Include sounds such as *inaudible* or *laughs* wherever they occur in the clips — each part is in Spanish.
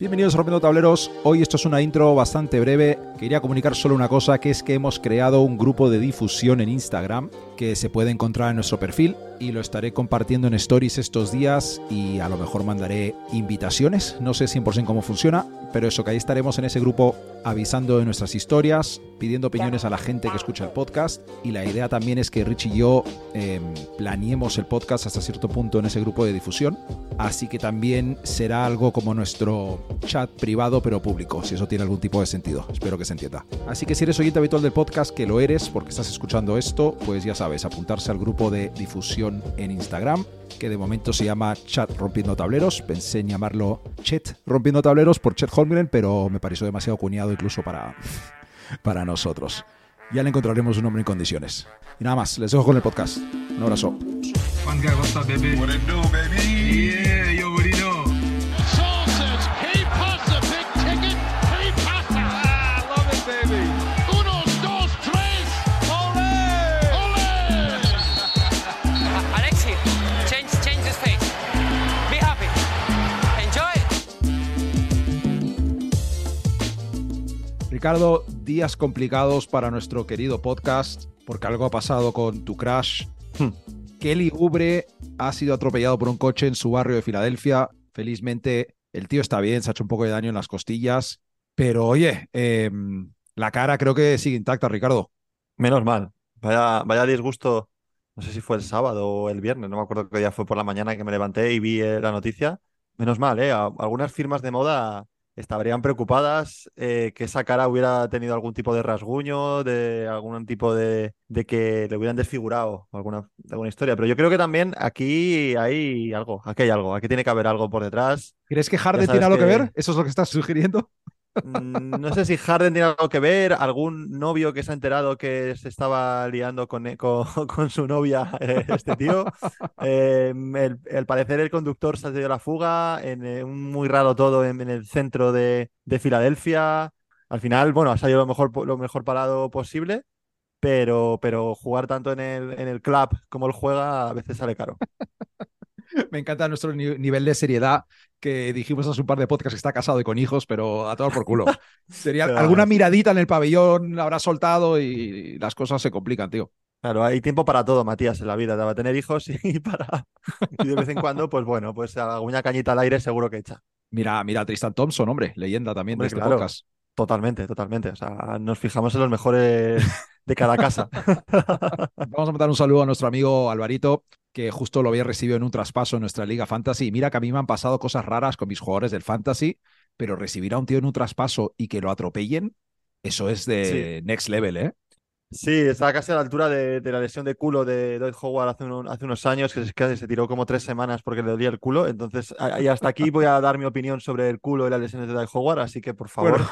Bienvenidos a Rompiendo Tableros. Hoy esto es una intro bastante breve. Quería comunicar solo una cosa, que es que hemos creado un grupo de difusión en Instagram que se puede encontrar en nuestro perfil y lo estaré compartiendo en stories estos días y a lo mejor mandaré invitaciones. No sé 100% cómo funciona, pero eso que ahí estaremos en ese grupo avisando de nuestras historias, pidiendo opiniones a la gente que escucha el podcast y la idea también es que Rich y yo eh, planeemos el podcast hasta cierto punto en ese grupo de difusión. Así que también será algo como nuestro chat privado pero público, si eso tiene algún tipo de sentido. Espero que se entienda. Así que si eres oyente habitual del podcast, que lo eres porque estás escuchando esto, pues ya sabes, apuntarse al grupo de difusión en Instagram, que de momento se llama Chat Rompiendo Tableros. Pensé en llamarlo Chat Rompiendo Tableros por Chet Holmgren, pero me pareció demasiado cuñado incluso para, *laughs* para nosotros. Ya le encontraremos un nombre en condiciones. Y nada más, les dejo con el podcast. Un abrazo. Ricardo, días complicados para nuestro querido podcast, porque algo ha pasado con tu crash. Kelly Ubre ha sido atropellado por un coche en su barrio de Filadelfia. Felizmente, el tío está bien, se ha hecho un poco de daño en las costillas. Pero oye, eh, la cara creo que sigue intacta, Ricardo. Menos mal. Vaya, vaya disgusto. No sé si fue el sábado o el viernes, no me acuerdo qué día fue por la mañana que me levanté y vi eh, la noticia. Menos mal, ¿eh? A- Algunas firmas de moda estarían preocupadas eh, que esa cara hubiera tenido algún tipo de rasguño, de algún tipo de, de que le hubieran desfigurado alguna, alguna historia. Pero yo creo que también aquí hay algo, aquí hay algo, aquí tiene que haber algo por detrás. ¿Crees que Harden tiene algo que... que- ver? ¿Eso es lo que estás *laughs* sugiriendo? Mm, No sé si Harden tiene algo que ver, algún novio que se ha enterado que se estaba liando con, e- con, *laughs* su novia, eh, este tío. Eh, el, parecer el conductor se ha dio la fuga, en eh, muy raro todo en, el centro de, de Filadelfia. Al final, bueno, ha salido lo mejor, lo mejor parado posible, pero, pero jugar tanto en el, en el club como él juega a veces sale caro. *laughs* Me encanta nuestro ni- nivel de seriedad que dijimos hace un par de podcasts que está casado y con hijos, pero a todo por culo. *laughs* Sería Pero alguna miradita en el pabellón, la habrá soltado y las cosas se complican, tío. Claro, hay tiempo para todo, Matías, en la vida. Para tener hijos *laughs* y para. Y de vez en cuando, pues bueno, pues alguna cañita al aire seguro que echa. Mira, mira a Tristan Thompson, hombre, leyenda también Hombre, de este claro. podcast. Totalmente, totalmente. O sea, nos fijamos en los mejores de cada casa. *laughs* Vamos a mandar un saludo a nuestro amigo Alvarito, que justo lo había recibido en un traspaso en nuestra liga fantasy. Y mira que a mí me han pasado cosas raras con mis jugadores del fantasy, pero recibir a un tío en un traspaso y que lo atropellen, eso es de next level, ¿eh? Sí, está casi a la altura de, de la lesión de culo de Dwight Howard hace, uno- hace unos años, que se, que se tiró como tres semanas porque le dolía el culo. Entonces, y hasta aquí voy a dar mi opinión sobre el culo y las lesiones de Dwight Howard. Así que, por favor, Bueno.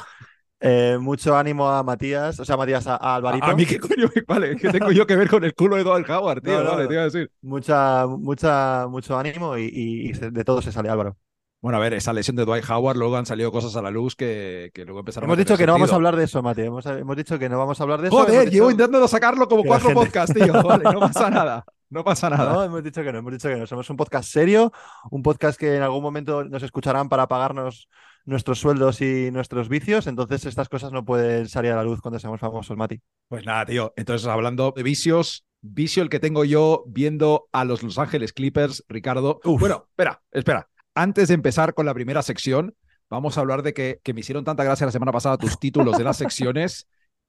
Eh, mucho ánimo a Matías, o sea, Matías, a, a Alvarito. A, a mí qué coño, vale, ¿qué tengo yo que ver con el culo de Dwight Howard, tío? No, no, Vale, no. te iba a decir. Mucha, mucha, mucho ánimo y, y- y se- de todo se sale, Álvaro. Bueno, a ver, esa lesión de Dwight Howard, luego han salido cosas a la luz que, que luego empezaron Hemos a dicho tener que no vamos a hablar de eso, Mati. Hemos, hemos dicho que no vamos a hablar de eso. Joder, Hemos llevo dicho- intentando sacarlo como cuatro gente- podcasts, tío. Vale, no pasa nada. *laughs* No pasa nada. No, hemos dicho que no, hemos dicho que no. Somos un podcast serio, un podcast que en algún momento nos escucharán para pagarnos nuestros sueldos y nuestros vicios. Entonces, estas cosas no pueden salir a la luz cuando seamos famosos, Mati. Pues nada, tío. Entonces, hablando de vicios, vicio el que tengo yo viendo a los Los Ángeles Clippers, Ricardo. Uf. Bueno, espera, espera. Antes de empezar con la primera sección, vamos a hablar de que, que me hicieron tanta gracia la semana pasada tus títulos de las secciones,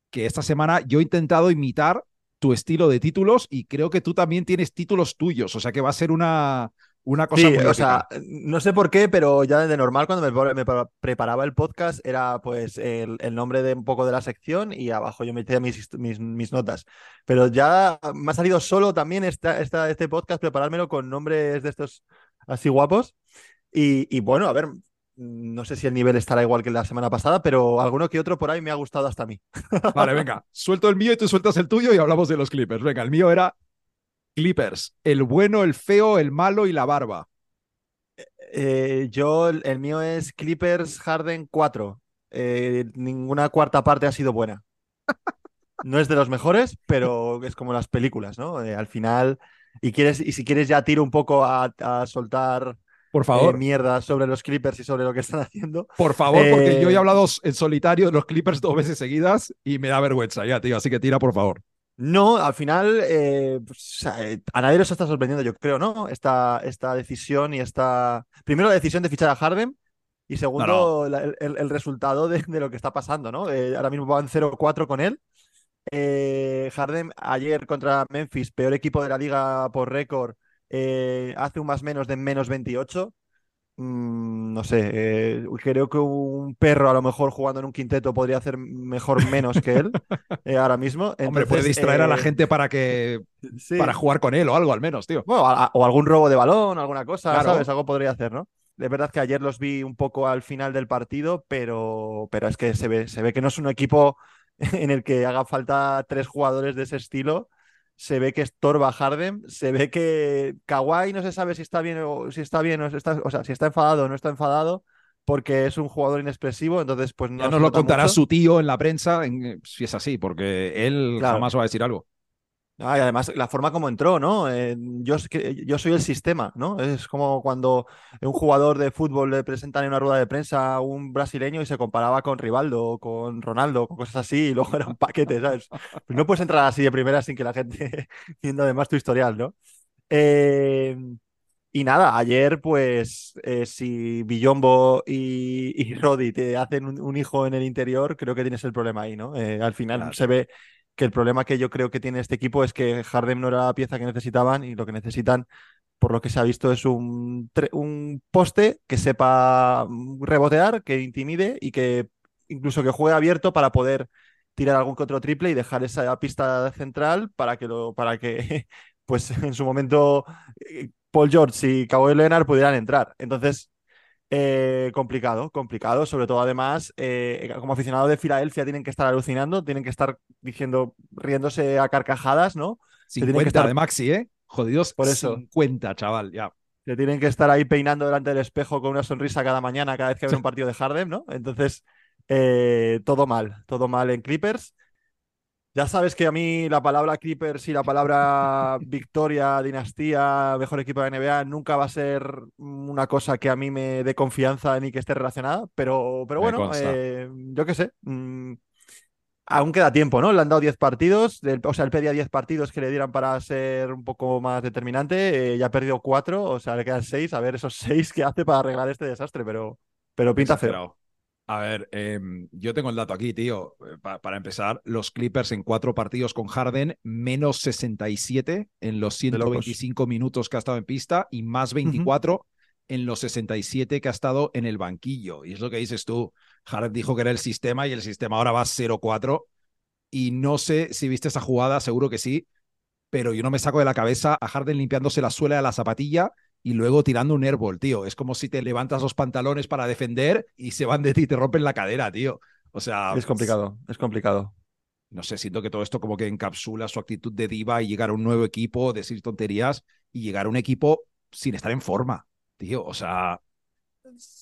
que esta semana yo he intentado imitar tu estilo de títulos y creo que tú también tienes títulos tuyos. O sea que va a ser una, una cosa Sí, muy o sea, no sé por qué, pero ya de normal cuando me, me pre- preparaba el podcast era pues el, el nombre de un poco de la sección y abajo yo metía mis, mis, mis notas. Pero ya me ha salido solo también esta, esta, este podcast preparármelo con nombres de estos así guapos. Y, y bueno, a ver, no sé si el nivel estará igual que la semana pasada, pero alguno que otro por ahí me ha gustado hasta a mí. *laughs* Vale, venga, suelto el mío y tú sueltas el tuyo y hablamos de los Clippers. Venga, el mío era Clippers, el bueno, el feo, el malo y la barba. Eh, yo, el, mío es Clippers Harden 4. Eh, ninguna cuarta parte ha sido buena. No es de los mejores, pero es como las películas, ¿no? Eh, al final, y quieres, y si quieres ya tiro un poco a, a soltar Por eh, favor. mierda sobre los Clippers y sobre lo que están haciendo. Por favor, porque Eh, yo he hablado en solitario de los Clippers dos veces seguidas y me da vergüenza ya, tío. Así que tira, por favor. No, al final eh, pues, eh, a nadie nos está sorprendiendo, yo creo, ¿no? Esta, esta decisión y esta. Primero la decisión de fichar a Harden y segundo la- el, el resultado de, de lo que está pasando, ¿no? Eh, ahora mismo van 0-4 con él. Eh, Harden ayer contra Memphis, peor equipo de la liga por récord, eh, hace un más menos de menos 28. Mm, no sé, eh, creo que un perro a lo mejor jugando en un quinteto podría hacer mejor menos que él *laughs* eh, ahora mismo. Hombre, puede distraer a la gente para que sí. para jugar con él o algo al menos, tío. Bueno, a- a- o algún robo de balón, alguna cosa, Claro. ¿sabes? Algo podría hacer, ¿no? De verdad que ayer los vi un poco al final del partido, pero, pero es que se ve, se ve que no es un equipo *laughs* en el que haga falta tres jugadores de ese estilo. Se ve que estorba Harden, se ve que Kawhi no se sabe si está bien o si está bien o, si está, o sea, si está enfadado o no está enfadado, porque es un jugador inexpresivo, entonces pues no Ya nos lo contará mucho. su tío en la prensa en- si es así, porque él Claro. jamás va a decir algo. Ah, y además, la forma como entró, ¿no? Eh, yo, soy el sistema, ¿no? Es como cuando un jugador de fútbol le presentan en una rueda de prensa a un brasileño y se comparaba con Rivaldo, con Ronaldo, con cosas así, y luego *laughs* era un paquete, ¿sabes? Pues no puedes entrar así de primera sin que la gente *laughs* viendo además tu historial, ¿no? Eh, y nada, ayer, pues, eh, si Billombo y, y Roddy te hacen un, un hijo en el interior, creo que tienes el problema ahí, ¿no? Al final Claro. se ve que el problema que yo creo que tiene este equipo es que Harden no era la pieza que necesitaban y lo que necesitan, por lo que se ha visto, es un, un poste que sepa rebotear, que intimide y que incluso que juegue abierto para poder tirar algún que otro triple y dejar esa pista central para que, lo, para que *laughs* pues en su momento eh, Paul George y Kawhi Leonard pudieran entrar. Entonces, eh, complicado, complicado. Sobre todo, además, eh, como aficionado de Filadelfia, tienen que estar alucinando, tienen que estar diciendo, riéndose a carcajadas, ¿no? tienen que 50 estar- de Maxi, ¿eh? Jodidos Por eso. 50, chaval, ya. Que tienen que estar ahí peinando delante del espejo con una sonrisa cada mañana, cada vez que ven un partido de Harden, ¿no? Entonces, eh, todo mal, todo mal en Clippers. Ya sabes que a mí la palabra Clippers y la palabra victoria, dinastía, mejor equipo de NBA nunca va a ser una cosa que a mí me dé confianza ni que esté relacionada, pero, pero bueno, eh, yo qué sé. mm, aún queda tiempo, ¿no? Le han dado 10 partidos, o sea, él pedía 10 partidos que le dieran para ser un poco más determinante, eh, ya ha perdido 4, o sea, le quedan 6, a ver esos *laughs* 6 que hace para arreglar este desastre, pero, pero pinta feo. A ver, em, yo tengo el dato aquí, tío. Eh, pa- para empezar, los Clippers en cuatro partidos con Harden, menos 67 en los De locos. 125 minutos que ha estado en pista y más 24 en los 67 que ha estado en el banquillo. Y es lo que dices tú. Harden dijo que era el sistema y el sistema ahora va 0-4. Y no sé si viste esa jugada, seguro que sí, pero yo no me saco de la cabeza a Harden limpiándose la suela de la zapatilla y luego tirando un airball, tío. Es como si te levantas los pantalones para defender y se van de ti y te rompen la cadera, tío. O sea, Es complicado, es complicado. no sé, siento que todo esto como que encapsula su actitud de diva y llegar a un nuevo equipo, decir tonterías y llegar a un equipo sin estar en forma, tío. O sea,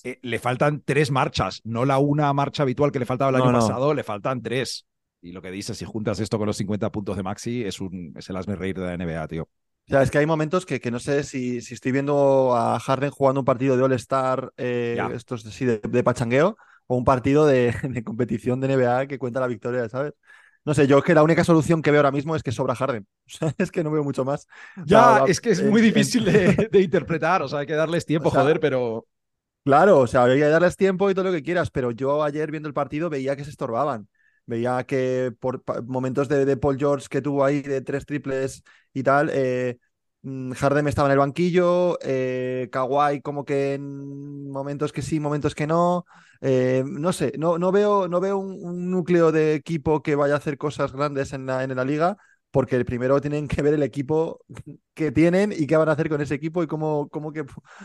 eh, le faltan tres marchas, no la una marcha habitual que le faltaba el No, año no. pasado, le faltan tres. Y lo que dices, si juntas esto con los 50 puntos de Maxi, es un es el asme reír de la NBA, tío. O sea, es que hay momentos que, que no sé si, si estoy viendo a Harden jugando un partido de All-Star, eh, estos sí, de, de pachangueo, o un partido de, *laughs* de competición de NBA que cuenta la victoria, ¿sabes? No sé, yo es que la única solución que veo ahora mismo es que sobra Harden. *laughs* O sea, es que no veo mucho más. Ya, es que es muy difícil de, *laughs* de interpretar, o sea, hay que darles tiempo, O sea, joder, pero Claro, o sea, hay que darles tiempo y todo lo que quieras, pero yo ayer viendo el partido veía que se estorbaban. Veía que por momentos de, Paul George que tuvo ahí de tres triples y tal, eh, mm, Harden estaba en el banquillo, eh, Kawhi como que en momentos que sí, momentos que no. eh, no sé, no, no veo, no veo un, núcleo de equipo que vaya a hacer cosas grandes en la, en la liga, porque primero tienen que ver el equipo que tienen y qué van a hacer con ese equipo y cómo, cómo, que,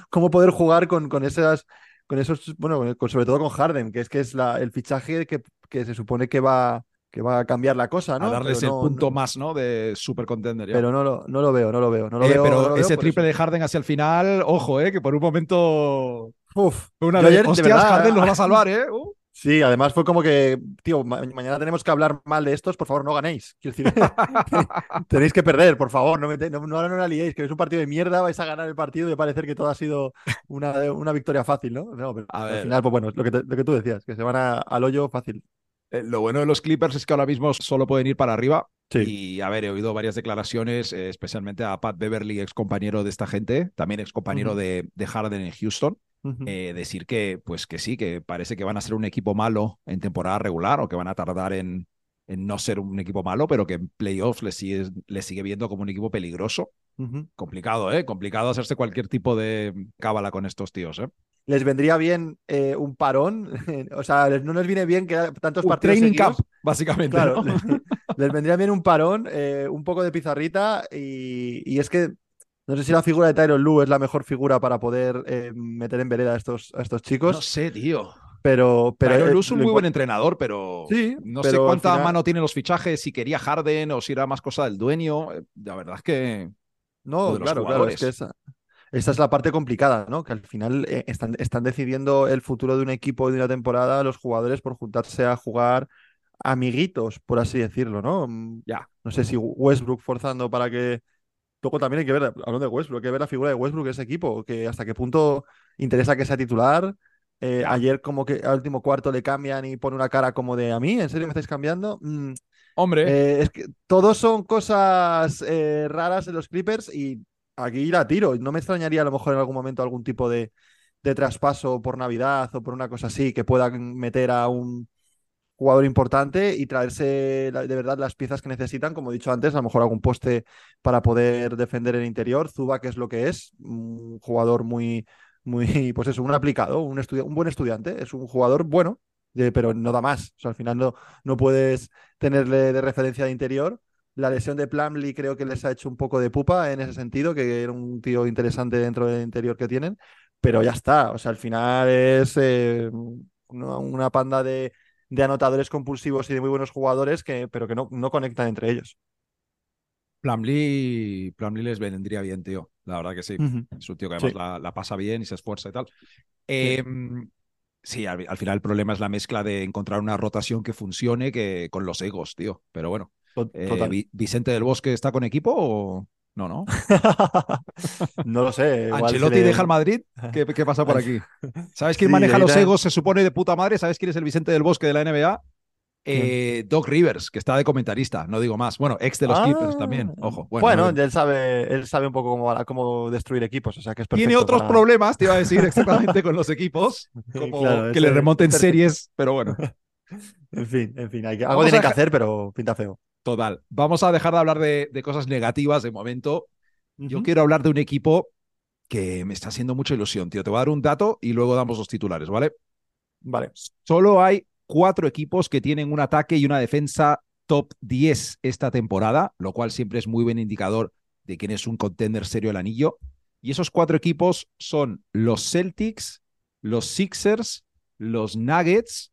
cómo poder jugar con, con esas con esos, bueno, con- sobre todo con Harden, que es que es el fichaje que, que se supone que va, que va a cambiar la cosa, ¿no? a darles Pero el no- punto no- más, ¿no? De super contender. ya. Pero no lo, no lo veo, no lo veo. No lo Eh, veo pero lo ese triple eso. de Harden hacia el final, ojo, eh, que por un momento Uf, una de ayer, de hostias, verdad, Harden los va a salvar, *laughs* eh. Uh. Sí, además fue como que, tío, ma- mañana tenemos que hablar mal de estos, por favor, no ganéis. Quiero decir, *laughs* tenéis que perder, por favor, no, no, no, no la liéis, que es un partido de mierda, vais a ganar el partido y parecer que todo ha sido una, una victoria fácil, ¿no? No, pero A al ver. final, pues bueno, lo que, te- lo que tú decías, que se van a- al hoyo fácil. Eh, Lo bueno de los Clippers es que ahora mismo solo pueden ir para arriba. Sí. Y a ver, he oído varias declaraciones, eh, especialmente a Pat Beverly, ex compañero de esta gente, también ex compañero de, de Harden en Houston, Eh, decir que, pues que sí, que parece que van a ser un equipo malo en temporada regular o que van a tardar en, en no ser un equipo malo, pero que en playoffs les sigue, les sigue viendo como un equipo peligroso. Complicado, ¿eh? Complicado hacerse cualquier tipo de cábala con estos tíos, ¿eh? Les vendría bien eh, un parón, *laughs* o sea, no les viene bien que tantos Un partidos training seguidos. camp, básicamente. Claro, ¿no? le- *laughs* les vendría bien un parón, eh, un poco de pizarrita y, y es que no sé si la figura de Tyron Lue es la mejor figura para poder eh, meter en vereda a estos, a estos chicos, No sé, tío. pero, pero Pero eh, es un muy buen entrenador, pero Sí, no sé pero cuánta final- mano tienen los fichajes, si quería Harden o si era más cosa del dueño. Eh, La verdad es que No, claro, claro, es que esa, esa es la parte complicada, ¿no? Que al final eh, están, están decidiendo el futuro de un equipo y de una temporada los jugadores por juntarse a jugar amiguitos, por así decirlo, ¿no? Ya. No sé si Westbrook forzando para que. Luego también hay que ver, hablando de Westbrook, hay que ver la figura de Westbrook en ese equipo, que hasta qué punto interesa que sea titular. Eh, ayer como que al último cuarto le cambian y pone una cara como de a mí, ¿en serio me estáis cambiando? Mm, Hombre, eh, es que todos son cosas eh, raras en los Clippers y aquí ir a tiro. No me extrañaría a lo mejor en algún momento algún tipo de, de traspaso por Navidad o por una cosa así que puedan meter a un jugador importante y traerse de verdad las piezas que necesitan. Como he dicho antes, a lo mejor algún poste para poder defender el interior. Zuba, que es lo que es, un jugador muy, muy, *laughs* pues eso, un aplicado, un, un buen estudiante. Es un jugador bueno, eh, pero no da más. O sea, al final no, no puedes tenerle de referencia de interior. La lesión de Plumlee creo que les ha hecho un poco de pupa en ese sentido, que era un tío interesante dentro del interior que tienen, pero ya está. O sea, al final es eh, una panda de, de anotadores compulsivos y de muy buenos jugadores, que, pero que no, no conectan entre ellos. Plumlee, Plumlee les vendría bien, tío. La verdad que sí. Ujú. Es un tío que además Sí. la, la pasa bien y se esfuerza y tal. Eh, sí, al, al final el problema es la mezcla de encontrar una rotación que funcione que con los egos, tío. Pero bueno, eh, ¿Vicente del Bosque está con equipo o no, no? *laughs* no lo sé. igual ¿Ancelotti le- deja el Madrid? ¿Qué, qué pasa por aquí? ¿Sabes quién Sí, maneja los egos? Se supone de puta madre. ¿Sabes quién es el Vicente del Bosque de la NBA? Eh, Doc Rivers, que está de comentarista, no digo más. Bueno, ex de los Ah, Clippers también, ojo. Bueno, Bueno, no- él sabe, él sabe un poco cómo, cómo destruir equipos, o sea que es tiene otros para- problemas, te iba a decir *laughs* exactamente con los equipos, como Claro, que le remonten perfecto. series, pero bueno, *laughs* En fin, en fin, hay que- algo tienen que hacer, pero pinta feo. Total. Vamos a dejar de hablar de, de cosas negativas de momento. Yo quiero hablar de un equipo que me está haciendo mucha ilusión, tío. Te voy a dar un dato y luego damos los titulares, ¿vale? Vale. Solo hay cuatro equipos que tienen un ataque y una defensa top 10 esta temporada, lo cual siempre es muy buen indicador de quién es un contender serio el anillo. Y esos cuatro equipos son los Celtics, los Sixers, los Nuggets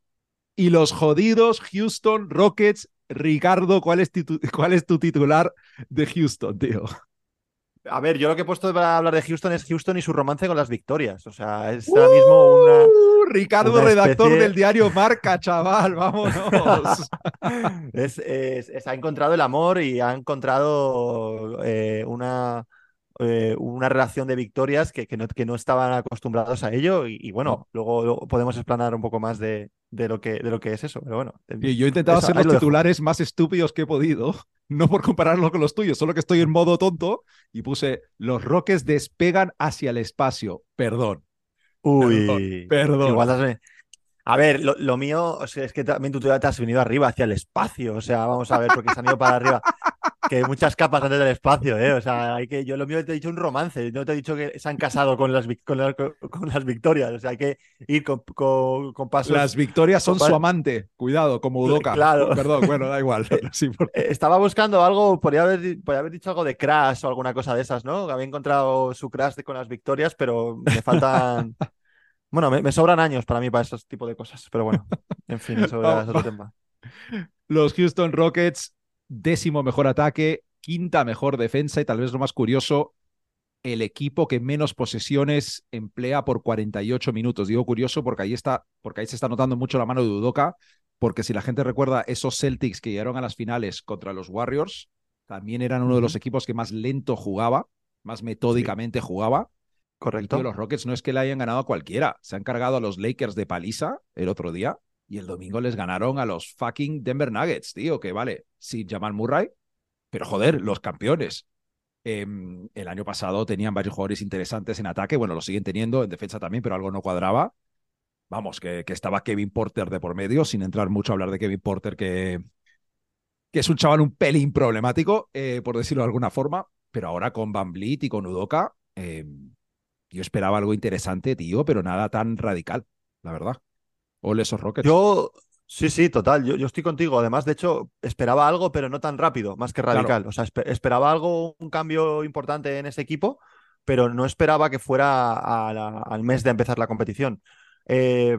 y los jodidos Houston Rockets. Ricardo, ¿cuál es, *laughs* cuál es tu titular de Houston, tío? A ver, yo lo que he puesto para hablar de Houston es Houston y su romance con las victorias. O sea, es ahora mismo una. Uh, Ricardo, una redactor especie- del diario Marca, chaval, vámonos. *laughs* es, es- es- ha encontrado el amor y ha encontrado eh, una, eh, una relación de victorias que, que no, que no estaban acostumbrados a ello. Y, y bueno, luego, luego podemos explanar un poco más de, de lo, que, de lo que es eso. Pero bueno, Y yo he intentado Eso, hacer los lo dejo. titulares más estúpidos que he podido, *laughs* no por compararlo con los tuyos, solo que estoy en modo tonto y puse los Rockets despegan hacia el espacio. Perdón, Uy, perdón. igual A ver, lo, lo mío o sea, es que también tú te has venido arriba hacia el espacio. O sea, vamos a ver, porque se han ido para arriba. Que hay muchas capas antes del espacio, ¿eh? O sea, hay que, yo lo mío te he dicho un romance. No te he dicho que se han casado con las, con las, con las victorias. O sea, hay que ir con, con, con pasos. Las victorias son su amante. Cuidado, como Udoka. Claro. *laughs* Perdón, bueno, da igual. *laughs* *laughs* Sí, por- Eh, Estaba buscando algo, podría haber, podría haber dicho algo de Crash o alguna cosa de esas, ¿no? Había encontrado su Crash con las victorias, pero me faltan. Bueno, me, me sobran años para mí para esos tipo de cosas, pero bueno, *laughs* en fin, eso es otro tema. *laughs* Los Houston Rockets, décimo mejor ataque, quinta mejor defensa y tal vez lo más curioso, el equipo que menos posesiones emplea por 48 minutos. Digo curioso porque ahí está, porque ahí se está notando mucho la mano de Udoka, porque si la gente recuerda esos Celtics que llegaron a las finales contra los Warriors, también eran uno de los equipos que más lento jugaba, más metódicamente jugaba. Correcto. Tío, los Rockets no es que le hayan ganado a cualquiera, se han cargado a los Lakers de paliza el otro día y el domingo les ganaron a los fucking Denver Nuggets, tío, que vale, sin Jamal Murray, pero joder, los campeones. Em, el año pasado tenían varios jugadores interesantes en ataque, bueno, lo siguen teniendo, en defensa también, pero algo no cuadraba. Vamos, que, que estaba Kevin Porter de por medio, sin entrar mucho a hablar de Kevin Porter, que, que es un chaval un pelín problemático, eh, por decirlo de alguna forma, pero ahora con Van Vliet y con Udoka, eh, yo esperaba algo interesante, tío, pero nada tan radical, la verdad. Ole esos Rockets. Yo, sí, sí, total. Yo, yo estoy contigo. Además, de hecho, esperaba algo, pero no tan rápido, más que radical. O sea, espe- esperaba algo, un cambio importante en ese equipo, pero no esperaba que fuera a la- al mes de empezar la competición. Eh,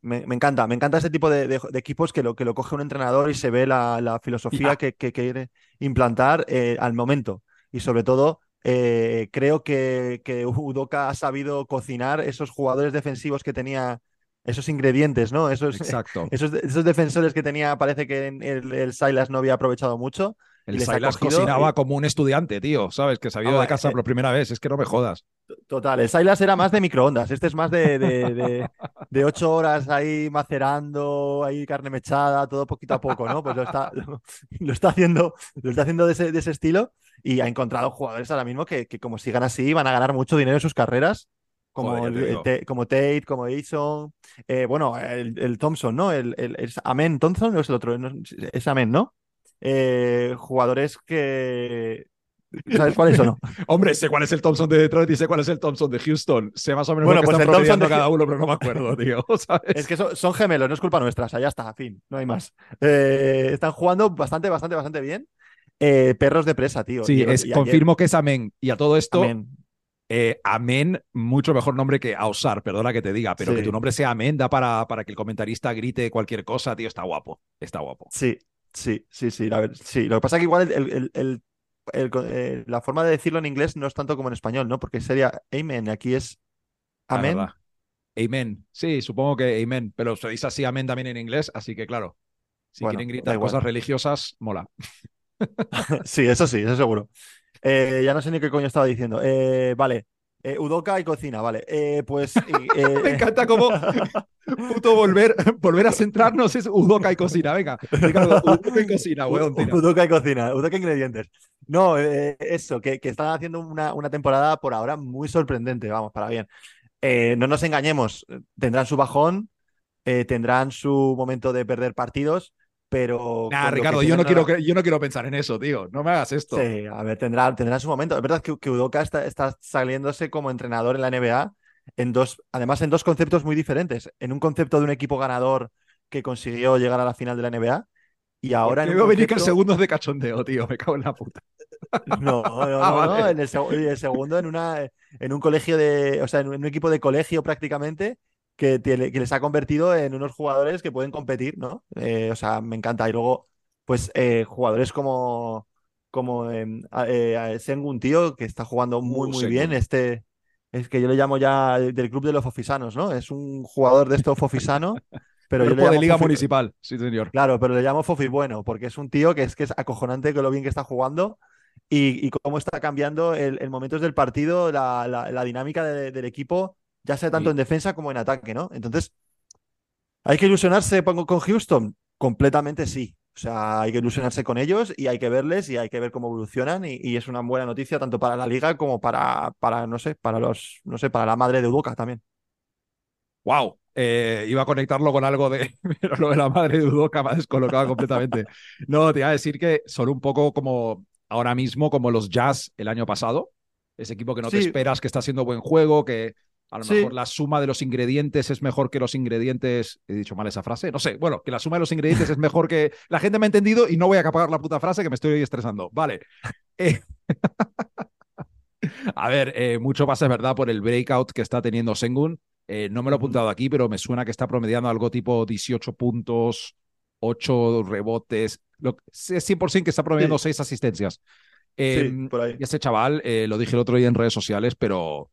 me, me encanta, me encanta ese tipo de, de- de equipos que lo, que lo coge un entrenador y se ve la, la filosofía Ya. que, que quiere implantar eh, al momento. Y sobre todo, eh, creo que, que ha sabido cocinar esos jugadores defensivos que tenía, esos ingredientes, ¿no? Esos, *laughs* Exacto. esos, esos defensores que tenía, parece que en el, el Silas no había aprovechado mucho. El ha Silas cocinaba y- como un estudiante, tío, ¿sabes? Que se había ido Ah, de casa eh, por primera vez. Es que no me jodas. Total, el Silas era más de microondas, este es más de, de, de- de ocho horas ahí macerando, ahí carne mechada, todo poquito a poco, ¿no? Pues lo está, lo, lo está haciendo, lo está haciendo de ese, de ese estilo y ha encontrado jugadores ahora mismo que, que como sigan así van a ganar mucho dinero en sus carreras, como, Joder, te como Tate, como Eason, eh, bueno, el, el Thompson, ¿no? El, el- es Amen Thompson o es el otro, es Amen, ¿no? Eh, jugadores que... ¿Sabes cuáles o no? *laughs* Hombre, sé cuál es el Thompson de Detroit y sé cuál es el Thompson de Houston. Sé más o menos Bueno, lo que pues están el Thompson de cada uno, pero no me acuerdo, tío. *laughs* ¿sabes? Es que son, son gemelos, no es culpa nuestra, o sea, ya está, fin, no hay más. Eh, están jugando bastante, bastante, bastante bien. Eh, perros de presa, tío. Sí, es, ayer- confirmo que es Amén. Y a todo esto, Amén. eh, Amén, mucho mejor nombre que Ausar, perdona que te diga, pero Sí. que tu nombre sea Amén da para, para que el comentarista grite cualquier cosa, tío, está guapo, está guapo. Sí, sí, sí, sí, la sí. Lo que pasa es que igual el- el- el- el- eh, la forma de decirlo en inglés no es tanto como en español, ¿no? Porque sería amen, aquí es amén. Amen. Sí, supongo que Amen, pero se dice así Amén también en inglés, así que claro, si Bueno, quieren gritar cosas religiosas, mola. *laughs* Sí, eso sí, eso seguro. Eh, ya no sé ni qué coño estaba diciendo. Eh, vale. Eh, Udoka y cocina, vale. Eh, pues. y, *laughs* eh, Me encanta cómo *laughs* puto volver, volver a centrarnos es Udoka y cocina. Venga, Ricardo, Udoka y *laughs* cocina, weón. tira. Udoka y cocina, Udoka y ingredientes. No, eh, eso, que, que están haciendo una, una temporada por ahora muy sorprendente, vamos, para bien. Eh, no nos engañemos, tendrán su bajón, eh, tendrán su momento de perder partidos, pero. Nah, Ricardo, yo no, quiero, que- yo no quiero pensar en eso, tío. No me hagas esto. Sí, a ver, tendrá, tendrá su momento. Es verdad que, que Udoka está, está saliéndose como entrenador en la NBA, en dos, además en dos conceptos muy diferentes. En un concepto de un equipo ganador que consiguió llegar a la final de la NBA. Y ahora veo venir que el concepto- segundo es de cachondeo, tío. Me cago en la puta. *laughs* No, no, no, *laughs* Ah, no, vale. En el, seg- el segundo en una en un colegio de, o sea, en un equipo de colegio prácticamente que, tiene- que les ha convertido en unos jugadores que pueden competir, ¿no? Eh, o sea, me encanta. Y luego, pues, eh, jugadores como, como em, eh, Sengun, tío, que está jugando muy, Uh, muy bien. Este, es que yo le llamo ya del club de los fofisanos, ¿no? Es un jugador de esto fofisano, *laughs* pero yo le Cuerpo de llamo Liga fofi- Municipal, sí, señor. Claro, pero le llamo Fofi bueno, porque es un tío que es que es acojonante con lo bien que está jugando y, y cómo está cambiando el, el momentos del partido, la, la- la dinámica de- del equipo, ya sea tanto Sí. en defensa como en ataque, ¿no? Entonces, ¿hay que ilusionarse con, Houston? Completamente sí. O sea, hay que ilusionarse con ellos y hay que verles y hay que ver cómo evolucionan y, y es una buena noticia tanto para la liga como para, para, no sé, para los, no sé, para la madre de Udoka también. Wow. Eh, iba a conectarlo con algo de. *laughs* Pero lo de la madre de Udoka me ha descolocado completamente. *laughs* No, te iba a decir que son un poco como ahora mismo, como los Jazz el año pasado. Ese equipo que no te esperas, que está haciendo buen juego, que a lo Sí. mejor la suma de los ingredientes es mejor que los ingredientes. He dicho mal esa frase. No sé. Bueno, que la suma de los ingredientes es mejor que. *laughs* La gente me ha entendido y no voy a acabar la puta frase que me estoy estresando. Vale. *laughs* Eh, *laughs* A ver, eh, mucho pasa, es verdad, por el breakout que está teniendo Sengun. Eh, no me lo he apuntado aquí, pero me suena que está promediando algo tipo 18 puntos, 8 rebotes. Lo, es 100% que está promediando Sí. 6 asistencias. Em, por ahí. Y este chaval, lo dije el otro día en redes sociales, pero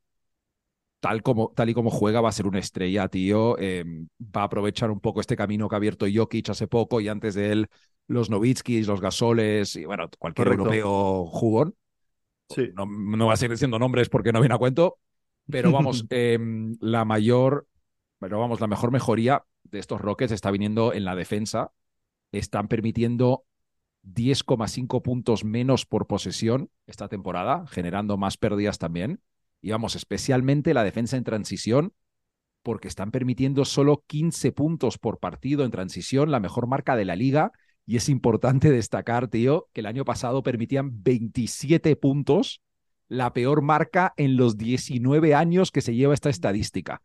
tal, como, tal y como juega va a ser una estrella, tío. Em, va a aprovechar un poco este camino que ha abierto Jokic hace poco y antes de él los Novitskis, los Gasoles y bueno, cualquier Correcto. europeo jugón. Sí. No, no va a seguir diciendo nombres porque no viene a cuento, pero vamos, *laughs* em, la mayor, pero vamos, la mejor mejoría de estos Rockets está viniendo en la defensa. Están permitiendo 10,5 puntos menos por posesión esta temporada, generando más pérdidas también. Y vamos, especialmente la defensa en transición, porque están permitiendo solo 15 puntos por partido en transición, la mejor marca de la liga. Y es importante *laughs* destacar, tío, que el año pasado permitían 27 puntos, la peor marca en los 19 años que se lleva esta estadística.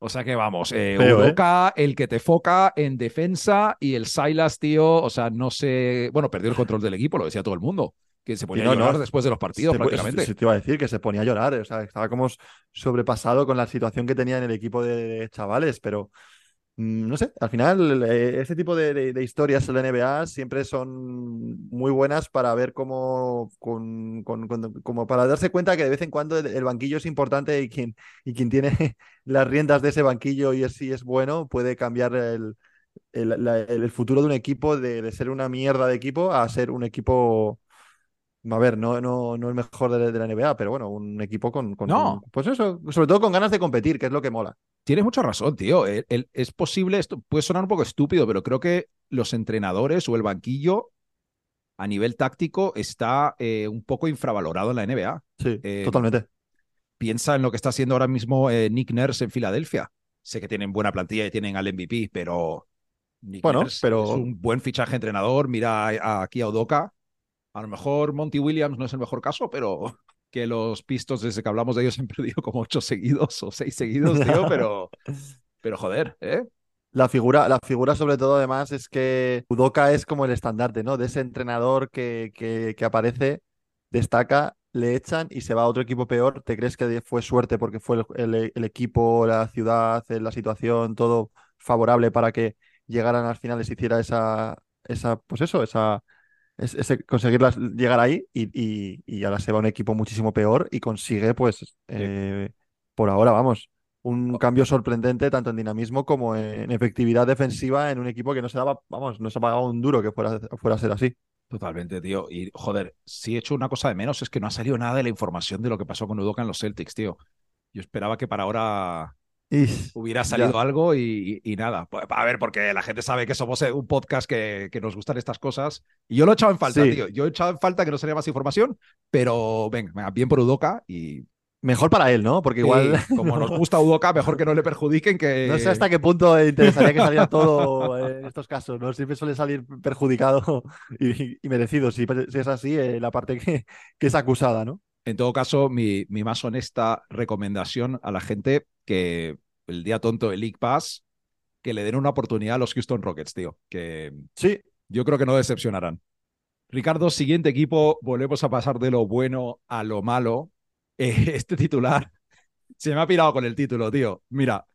O sea que vamos, eh, ¿eh? El que te foca en defensa y el Silas, tío, o sea, no sé, bueno, perdió el control del equipo, lo decía todo el mundo, que se ponía no, a llorar no. después de los partidos Se- prácticamente. se- te iba a decir que se ponía a llorar, o sea, estaba como sobrepasado con la situación que tenía en el equipo de, chavales, pero mm, no sé, al final este tipo de, de- de historias en la NBA siempre son muy buenas para ver cómo, con, con- con- como para darse cuenta que de vez en cuando el, el banquillo es importante y quien, y quien tiene *laughs* las riendas de ese banquillo y es, si es bueno puede cambiar el, el, la- el futuro de un equipo de, de ser una mierda de equipo a ser un equipo a ver, no, no, no el mejor de, de la NBA, pero bueno, un equipo con, con- No. pues eso, sobre todo con ganas de competir, que es lo que mola. Tienes mucha razón, tío. El- el- es posible, esto puede sonar un poco estúpido, pero creo que los entrenadores o el banquillo a nivel táctico está eh, un poco infravalorado en la NBA. Sí, Eh, totalmente. Piensa en lo que está haciendo ahora mismo eh, Nick Nurse en Filadelfia. Sé que tienen buena plantilla y tienen al MVP, pero Nick Bueno, Nurse pero- es un buen fichaje entrenador. Mira aquí a Udoka. A lo mejor Monty Williams no es el mejor caso, pero *laughs* que los Pistons, desde que hablamos de ellos, *laughs* han perdido como ocho seguidos o seis seguidos, tío, *laughs* pero, pero joder, ¿eh? La figura, la figura sobre todo además es que Udoka es como el estandarte, ¿no? De ese entrenador que, que, que aparece, destaca, le echan y se va a otro equipo peor. ¿Te crees que fue suerte porque fue el, el- el equipo, la ciudad, eh, la situación, todo favorable para que llegaran al final y se hiciera esa, esa, pues eso, esa, es- ese, conseguir las- llegar ahí y, y, y ahora se va un equipo muchísimo peor y consigue, pues, eh, por ahora, vamos, un cambio sorprendente tanto en dinamismo como en efectividad defensiva en un equipo que no se daba, vamos, no se ha pagado un duro que fuera, fuera a ser así. Totalmente, tío. Y joder, si he hecho una cosa de menos es que no ha salido nada de la información de lo que pasó con Udoka en los Celtics, tío. Yo esperaba que para ahora Hubiera salido Ya. algo y, y- y nada. Pues, A ver, porque la gente sabe que somos eh, un podcast que, que nos gustan estas cosas. Y yo lo he echado en falta, Sí. tío. Yo he echado en falta que no saliera más información, pero venga, bien por Udoka y mejor para él, ¿no? Porque igual *laughs* como nos gusta Udoka, mejor que no le perjudiquen que... no sé hasta qué punto interesaría que saliera todo *laughs* en estos casos, ¿no? Siempre suele salir perjudicado y, y merecido. Si, si es así, eh, la parte que, que es acusada, ¿no? En todo caso, mi, mi más honesta recomendación a la gente que el día tonto de League Pass, que le den una oportunidad a los Houston Rockets, tío. Que Sí, yo creo que no decepcionarán. Ricardo, siguiente equipo, volvemos a pasar de lo bueno a lo malo. *laughs* Eh, este titular se me ha pirado con el título, tío. Mira,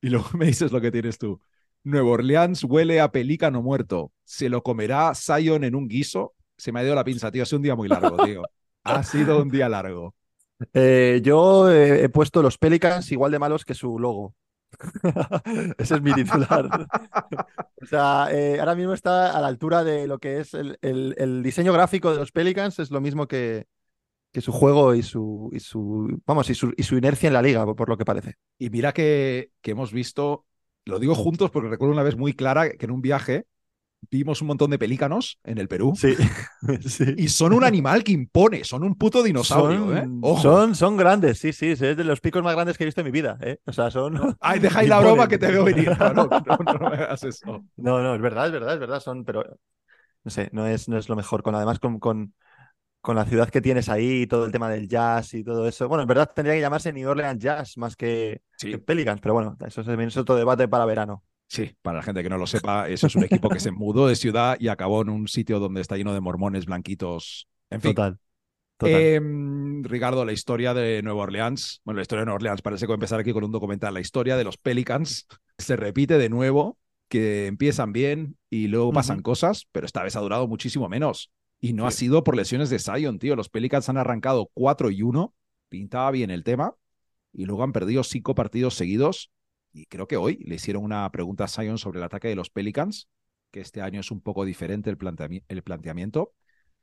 y luego *laughs* me dices lo que tienes tú. Nuevo Orleans huele a pelícano muerto. ¿Se lo comerá Zion en un guiso? Se me ha ido la pinza, tío. Ha sido un día muy largo, *laughs* tío. Ha sido un día largo. Eh, yo eh, he puesto los Pelicans igual de malos que su logo. *laughs* Ese es mi titular. O sea, eh, ahora mismo está a la altura de lo que es el, el- diseño gráfico de los Pelicans, es lo mismo que, que su juego y su, y su, vamos, y su, y su inercia en la liga, por, por lo que parece. Y mira que, que hemos visto, lo digo juntos porque recuerdo una vez muy clara que en un viaje vimos un montón de pelícanos en el Perú Sí, *laughs* sí. y son un animal que impone, son un puto dinosaurio, Son, ¿eh? Ojo. son, son grandes, sí, sí, es de los picos más grandes que he visto en mi vida, ¿eh? O sea, son... *laughs* Ay, ahí la broma que te veo venir. No, no, no, no me hagas eso. No, no, es verdad, es verdad, es verdad, son, pero no sé, no es, no es lo mejor. Con además con, con, con la ciudad que tienes ahí, todo el tema del jazz y todo eso. Bueno, en verdad tendría que llamarse New Orleans Jazz más que, Sí. que Pelicans, pero bueno, eso es, es otro debate para verano. Sí, para la gente que no lo sepa, eso es un equipo que se mudó de ciudad y acabó en un sitio donde está lleno de mormones blanquitos. En fin. Total. Total. Em, Ricardo, la historia de Nueva Orleans, bueno, la historia de Nueva Orleans, parece que voy a empezar aquí con un documental, la historia de los Pelicans *laughs* se repite de nuevo, que empiezan bien y luego pasan cosas, pero esta vez ha durado muchísimo menos. Y no ha sido por lesiones de Zion, tío. Los Pelicans han arrancado 4 y 1, pintaba bien el tema, y luego han perdido cinco partidos seguidos. Y creo que hoy le hicieron una pregunta a Zion sobre el ataque de los Pelicans, que este año es un poco diferente el, el planteamiento.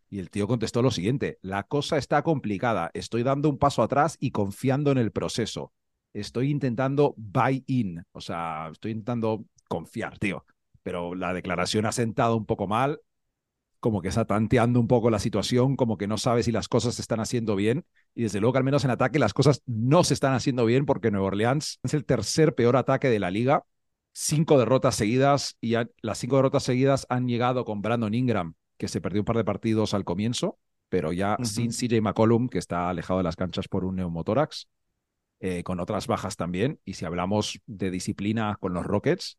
Y el tío contestó lo siguiente, la cosa está complicada, estoy dando un paso atrás y confiando en el proceso. Estoy intentando buy in, o sea, estoy intentando confiar, tío. Pero la declaración ha sentado un poco mal, como que está tanteando un poco la situación, como que no sabe si las cosas se están haciendo bien. Y desde luego al menos en ataque las cosas no se están haciendo bien porque Nueva Orleans es el tercer peor ataque de la liga. Cinco derrotas seguidas y han- las cinco derrotas seguidas han llegado con Brandon Ingram, que se perdió un par de partidos al comienzo, pero ya sin CJ McCollum, que está alejado de las canchas por un neumotórax, eh, con otras bajas también. Y si hablamos de disciplina con los Rockets,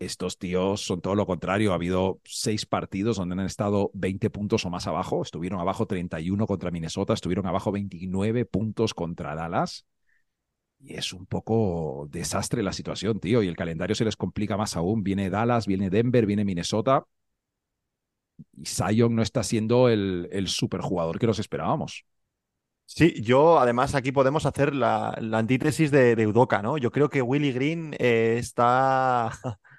estos tíos son todo lo contrario. Ha habido seis partidos donde han estado 20 puntos o más abajo. Estuvieron abajo 31 contra Minnesota, estuvieron abajo 29 puntos contra Dallas. Y es un poco desastre la situación, tío. Y el calendario se les complica más aún. Viene Dallas, viene Denver, viene Minnesota. Y Zion no está siendo el, el superjugador que nos esperábamos. Sí, yo además aquí podemos hacer la, la antítesis de, de ¿no? Yo creo que Willy Green eh, está, *laughs*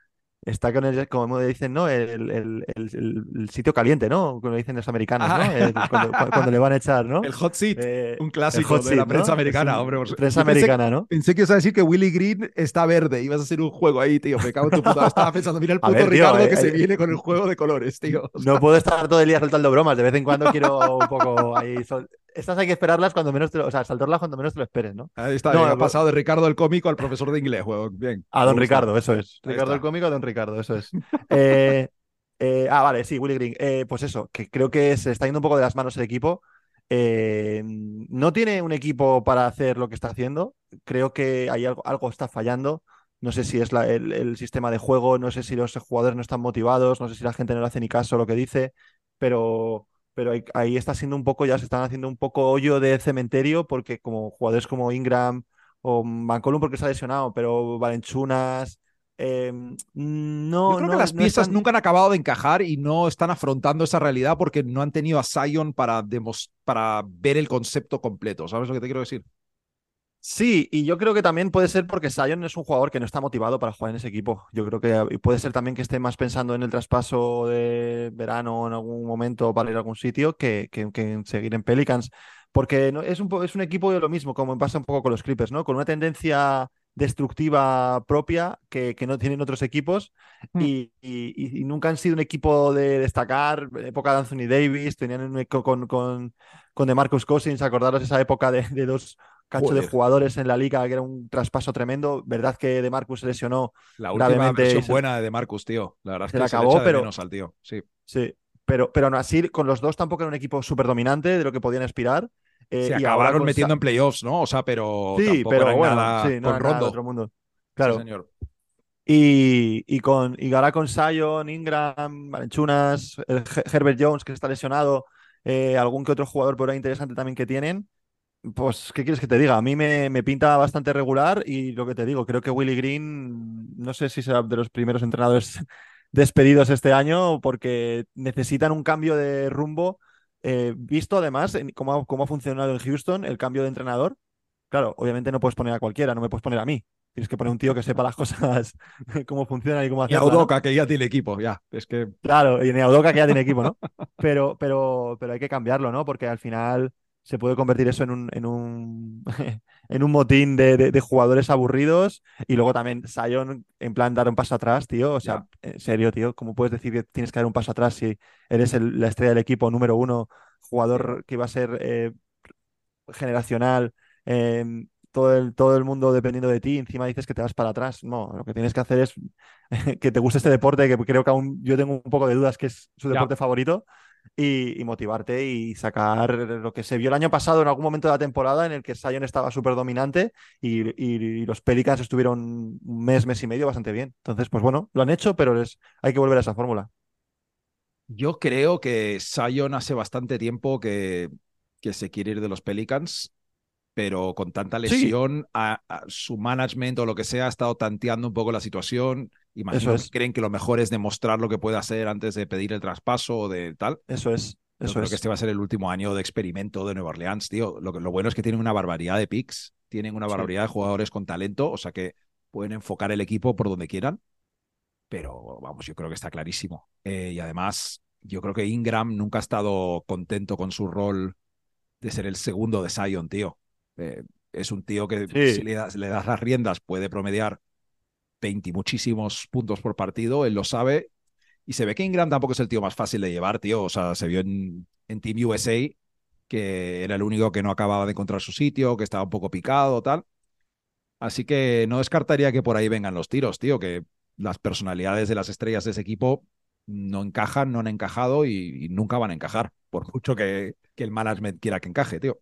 está con el, como dicen, ¿no? El, el- el- el- el sitio caliente, ¿no? Como dicen los americanos, ¿no? Ah. Cuando, cuando le van a echar, ¿no? El hot seat, Eh, un clásico hot de la seat, ¿no? prensa americana, hombre. Prensa pensé- americana, ¿no? Pensé que ibas a decir que Willy Green está verde. Ibas a hacer un juego ahí, tío. Me cago en tu puta. Estaba pensando, mira el puto ver, tío, Ricardo eh, que se eh, viene con el juego de colores, tío. No puedo estar todo el día soltando bromas. De vez en cuando quiero un poco ahí. sol- Estas hay que esperarlas cuando menos te lo, o sea, saltarlas cuando menos te lo esperes, ¿no? ahí está. No, ha pasado de Ricardo el cómico al profesor de inglés, juego. Bien. A don. Ricardo, eso es. Ahí Ricardo está. el cómico, a don Ricardo, eso es. *laughs* Eh, eh, ah, vale, sí, Willy Green. Eh, pues eso, que creo que se está yendo un poco de las manos el equipo. Eh, no tiene un equipo para hacer lo que está haciendo. Creo que hay algo, algo está fallando. No sé si es la- el, el sistema de juego, no sé si los jugadores no están motivados, no sé si la gente no le hace ni caso a lo que dice, pero, pero ahí, ahí está siendo un poco, ya se están haciendo un poco hoyo de cementerio porque como jugadores como Ingram o McCollum porque se ha lesionado, pero Valenchunas, eh, no, Yo creo no- que las no piezas están- nunca han acabado de encajar y no están afrontando esa realidad porque no han tenido a Zion para, para ver el concepto completo. ¿Sabes lo que te quiero decir? Sí, y yo creo que también puede ser porque Sion es un jugador que no está motivado para jugar en ese equipo. Yo creo que puede ser también que esté más pensando en el traspaso de verano en algún momento para ir a algún sitio que, que- que en seguir en Pelicans. Porque no- es, un, es un equipo de lo mismo, como pasa un poco con los Clippers, ¿no? Con una tendencia destructiva propia que, que no tienen otros equipos Hmm. y, y- y nunca han sido un equipo de destacar. Época de Anthony Davis, tenían un eco con, con, con DeMarcus Cousins, acordaros esa época de, de dos cachos de jugadores en la liga que era un traspaso tremendo. Verdad que DeMarcus se lesionó, La última Gravemente versión se- buena de Marcus, tío. La verdad es se que le se acabó, le echa de pero- menos al tío. Sí. sí, pero, pero aún así con los dos tampoco era un equipo súper dominante de lo que podían aspirar. Eh, se y acabaron con metiendo en playoffs, ¿no? O sea, pero Sí, pero bueno, nada sí, no con era nada de Rondo. otro mundo. Sí, Claro. señor. Y, y con y ahora con Sion, Ingram, Valenchunas, Herbert Jones que está lesionado, eh, algún que otro jugador por ahí interesante también que tienen. Pues, ¿qué quieres que te diga? A mí me, me pinta bastante regular y lo que te digo, creo que Willy Green, no sé si será de los primeros entrenadores *laughs* despedidos este año porque necesitan un cambio de rumbo. eh, visto además en cómo, ha- cómo ha funcionado en Houston el cambio de entrenador. Claro, obviamente no puedes poner a cualquiera, no me puedes poner a mí. Tienes que poner un tío que sepa las *laughs* cosas, cómo funcionan y cómo Y. ¿no? Udoka, que ya tiene equipo, ya. Es que Claro, y Neudoka que ya tiene equipo, ¿no? *laughs* Pero, pero, pero hay que cambiarlo, ¿no? Porque al final se puede convertir eso en un, en un, *laughs* en un motín de, de- de jugadores aburridos y luego también Sion en plan dar un paso atrás, tío. O sea, en serio, tío, ¿cómo puedes decir que tienes que dar un paso atrás si eres el- la estrella del equipo número uno, jugador que va a ser eh, generacional, eh, todo el, todo el mundo dependiendo de ti, encima dices que te vas para atrás. No, lo que tienes que hacer es *laughs* que te guste este deporte, que creo que aún yo tengo un poco de dudas que es su deporte favorito, y, y motivarte y sacar lo que se vio el año pasado en algún momento de la temporada en el que Sion estaba súper dominante y, y- y los Pelicans estuvieron un mes, mes y medio bastante bien. Entonces, pues bueno, lo han hecho, pero les, hay que volver a esa fórmula. yo creo que Zion hace bastante tiempo que, que se quiere ir de los Pelicans, pero con tanta Sí. lesión, a- a su management o lo que sea ha estado tanteando un poco la situación. Imagino es. que creen que lo mejor es demostrar lo que puede hacer antes de pedir el traspaso o de tal. Eso es. Yo Eso creo es. que este va a ser el último año de experimento de Nueva Orleans, tío. Lo, que- lo bueno es que tienen una barbaridad de picks, tienen una Sí. barbaridad de jugadores con talento, o sea que pueden enfocar el equipo por donde quieran. Pero vamos, yo creo que está clarísimo. Eh, y además, yo creo que Ingram nunca ha estado contento con su rol de ser el segundo de Zion, tío. Eh, es un tío que Sí. si le das, le das las riendas puede promediar 20 y muchísimos puntos por partido, él lo sabe. Y se ve que Ingram tampoco es el tío más fácil de llevar, tío. O sea, se vio en, Team USA que era el único que no acababa de encontrar su sitio, que estaba un poco picado, tal. Así que no descartaría que por ahí vengan los tiros, tío, que las personalidades de las estrellas de ese equipo no encajan, no han encajado y, y nunca van a encajar, por mucho que, que el management quiera que encaje, tío.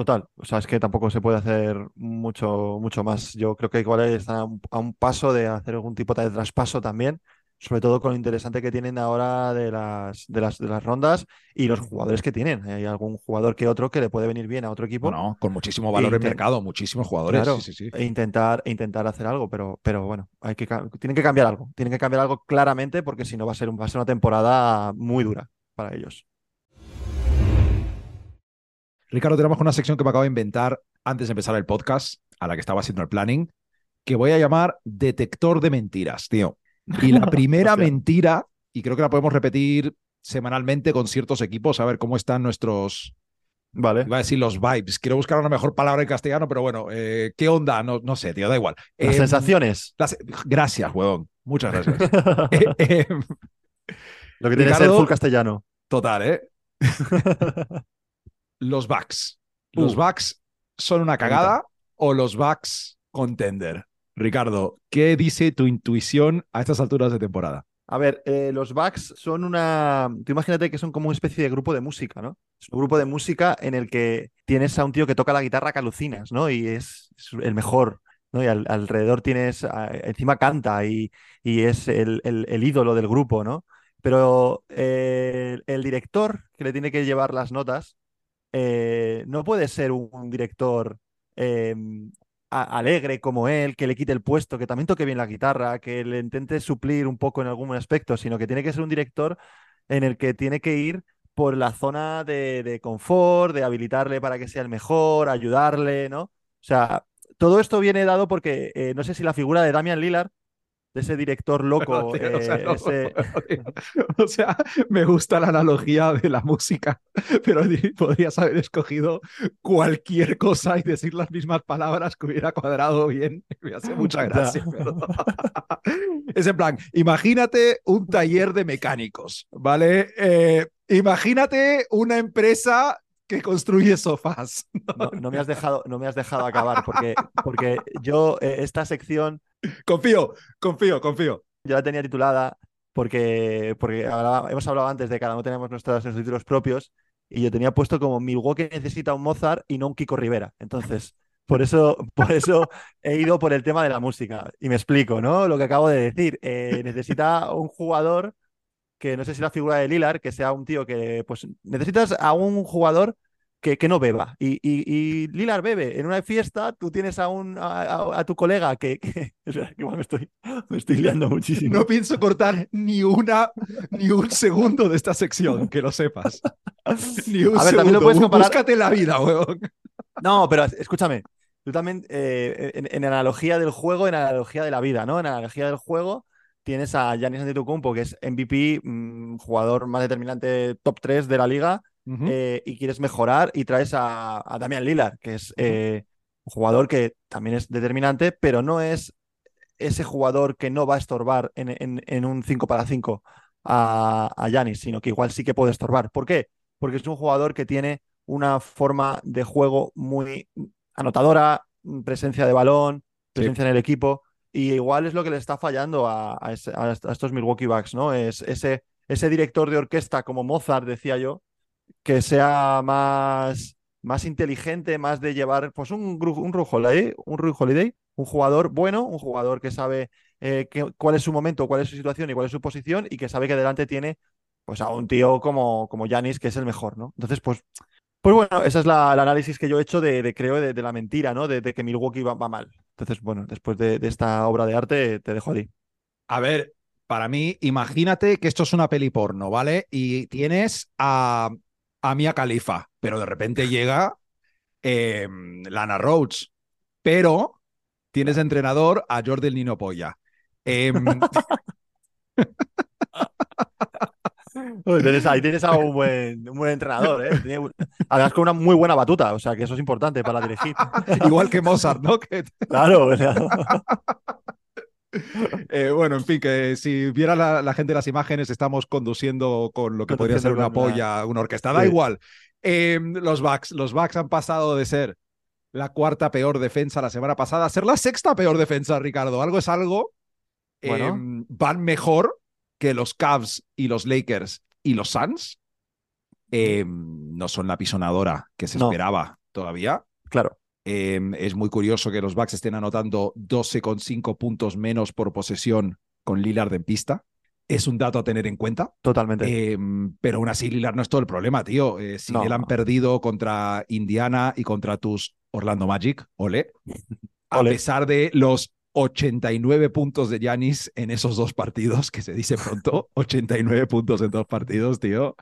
Total, o sea, es que tampoco se puede hacer mucho, mucho más. Yo creo que igual están a un, a un paso de hacer algún tipo de traspaso también, sobre todo con lo interesante que tienen ahora de las, de las, de las rondas y los jugadores que tienen. Hay algún jugador que otro que le puede venir bien a otro equipo. Bueno, con muchísimo valor en Intent- mercado, muchísimos jugadores. Claro, sí, sí, sí. e intentar, e intentar hacer algo, pero, pero bueno, hay que, tienen que cambiar algo, tienen que cambiar algo claramente porque si no va a ser, un- va a ser una temporada muy dura para ellos. Ricardo, tenemos una sección que me acabo de inventar antes de empezar el podcast, a la que estaba haciendo el planning, que voy a llamar Detector de Mentiras, tío. Y la *laughs* primera mentira, y creo que la podemos repetir semanalmente con ciertos equipos, a ver cómo están nuestros, Vale. iba a decir los vibes, quiero buscar una mejor palabra en castellano, pero bueno, eh, ¿qué onda? No, no sé, tío, da igual. Las Em, sensaciones. las- gracias, huevón. Muchas gracias. *laughs* Eh, em, Lo que tiene que ser full castellano. total, ¿eh? *laughs* Los Bucks. ¿Los Uh. Bucks son una cagada o los Bucks contender? Ricardo, ¿qué dice tu intuición a estas alturas de temporada? A ver, eh, los Bucks son una. Tú imagínate que son como una especie de grupo de música, ¿no? Es un grupo de música en el que tienes a un tío que toca la guitarra que alucinas, ¿no? Y es, es el mejor, ¿no? Y al- alrededor tienes. a- encima canta y, y es el, el- el ídolo del grupo, ¿no? Pero eh, el director que le tiene que llevar las notas eh, no puede ser un, director a- alegre como él, que le quite el puesto, que también toque bien la guitarra, que le intente suplir un poco en algún aspecto, sino que tiene que ser un director en el que tiene que ir por la zona de, de confort, de habilitarle para que sea el mejor, ayudarle, ¿no? O sea, todo esto viene dado porque eh, no sé si la figura de Damian Lillard, de ese director loco, Tío, o sea, eh, no, *laughs* ese- tío. O sea, me gusta la analogía de la música, *laughs* pero podrías haber escogido cualquier cosa y decir las mismas palabras que hubiera cuadrado bien. *laughs* Me hace mucha gracia. pero- Es en plan, imagínate un taller de mecánicos, ¿vale? Eh, imagínate una empresa que construye sofás. No, no me has dejado, no me has dejado acabar, porque, porque yo eh, esta sección Confío, confío, confío. yo la tenía titulada porque, porque hemos hablado antes de que cada uno tenemos nuestros, nuestros títulos propios y yo tenía puesto como Milwaukee necesita un Mozart y no un Kiko Rivera. Entonces, por eso, por eso he ido por el tema de la música. Y me explico, ¿no? Lo que acabo de decir. Eh, necesita un jugador que no sé si la figura de Lilar, que sea un tío que, pues, necesitas a un jugador que, que no beba. Y, y, y Lilar bebe. En una fiesta tú tienes a, un, a, a- a tu colega que... que... *laughs* Igual me estoy, *laughs* me estoy liando muchísimo. No pienso cortar ni una, ni un segundo de esta sección, que lo sepas. *laughs* Ni un A ver, también lo segundo. puedes comparar- Búscate la vida, weón. No, pero escúchame, tú también, eh, en, en analogía del juego, en analogía de la vida, ¿no? En analogía del juego tienes a Giannis Antetokounmpo, que es MVP, mm, jugador más determinante, top 3 de la liga, eh, y quieres mejorar y traes a, a Damian Lillard, que es eh, un jugador que también es determinante, pero no es ese jugador que no va a estorbar en, en- en un 5 para 5 a, a Giannis, sino que igual sí que puede estorbar. ¿Por qué? Porque es un jugador que tiene una forma de juego muy anotadora, presencia de balón, presencia en el equipo, y igual es lo que le está fallando a, a a estos Milwaukee Bucks, ¿no? Es ese, ese director de orquesta como Mozart, decía yo, que sea más, más inteligente, más de llevar, pues un, un Holiday, un Holiday, un jugador bueno, un jugador que sabe eh, cuál es su momento, cuál es su situación y cuál es su posición, y que sabe que delante tiene pues a un tío como, como que es el mejor, ¿no? Entonces, pues, pues bueno, esa es la, el análisis que yo he hecho de, de, creo, de, la mentira, ¿no? De, que Milwaukee va, va mal. Entonces, bueno, después de, de esta obra de arte, te dejo a ti. A ver, para mí, imagínate que esto es una peli porno, ¿vale? Y tienes a, a Mia Khalifa, pero de repente llega eh, Lana Rhodes, pero tienes entrenador a Jordi Nino Polla. Em, tienes- ahí tienes a un buen, un buen entrenador, ¿eh? Además con una muy buena batuta, o sea que eso es importante para dirigir. *laughs* igual que Mozart, ¿no? Que- Claro, o sea, *laughs* eh, bueno, en fin, que si viera la, la gente las imágenes, estamos conduciendo con lo que podría ser una polla, una orquesta. Da Sí. igual. Em, los Bucks, los Bucks han pasado de ser la cuarta peor defensa la semana pasada a ser la sexta peor defensa, Ricardo. Algo es algo. Bueno. Em, van mejor que los Cavs y los Lakers y los Suns. Em, no son la pisonadora que se No. esperaba todavía. claro. Eh, es muy curioso que los Bucks estén anotando 12,5 puntos menos por posesión con Lillard en pista. Es un dato a tener en cuenta. Totalmente. Eh, pero aún así, Lillard no es todo el problema, tío. Eh, si No. él han perdido contra Indiana y contra tus Orlando Magic, ole. A Ole. pesar de los 89 puntos de Giannis en esos dos partidos, que se dice pronto, 89 puntos en dos partidos, tío.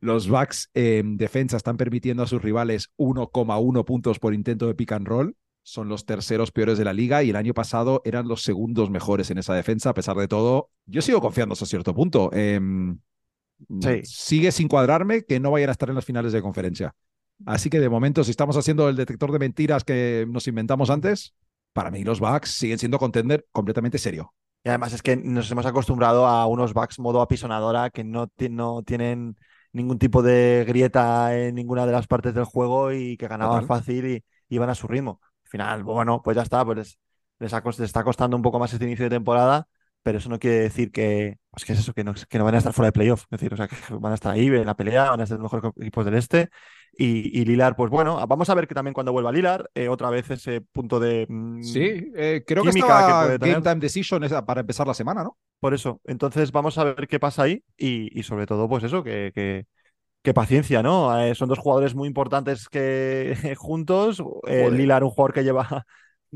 Los Bucks en defensa están permitiendo a sus rivales 1,1 puntos por intento de pick and roll. Son los terceros peores de la liga y el año pasado eran los segundos mejores en esa defensa. A pesar de todo, yo sigo confiando hasta cierto punto. Em, Sí. Sigue sin cuadrarme que no vayan a estar en las finales de conferencia. Así que de momento, si estamos haciendo el detector de mentiras que nos inventamos antes, para mí los Bucks siguen siendo contender completamente serio. Y además es que nos hemos acostumbrado a unos backs modo apisonadora que no tienen ningún tipo de grieta en ninguna de las partes del juego y que ganaban Total. fácil y iban a su ritmo. Al final, bueno, pues ya está, pues les está costando un poco más este inicio de temporada, pero eso no quiere decir que, pues que es eso, que no, que no van a estar fuera de playoff. Es decir, o sea, que *laughs* van a estar ahí en la pelea, van a ser los mejores equipos del este. Y, y Lilar, pues bueno, vamos a ver que también cuando vuelva Lilar, eh, otra vez ese punto de. mm, Sí, eh, creo que estaba que. Game Time Decision para empezar la semana, ¿no? Por eso, entonces vamos a ver qué pasa ahí y, y sobre todo, pues eso, que, que, que paciencia, ¿no? Eh, son dos jugadores muy importantes que *laughs* juntos. Lillard, un jugador que lleva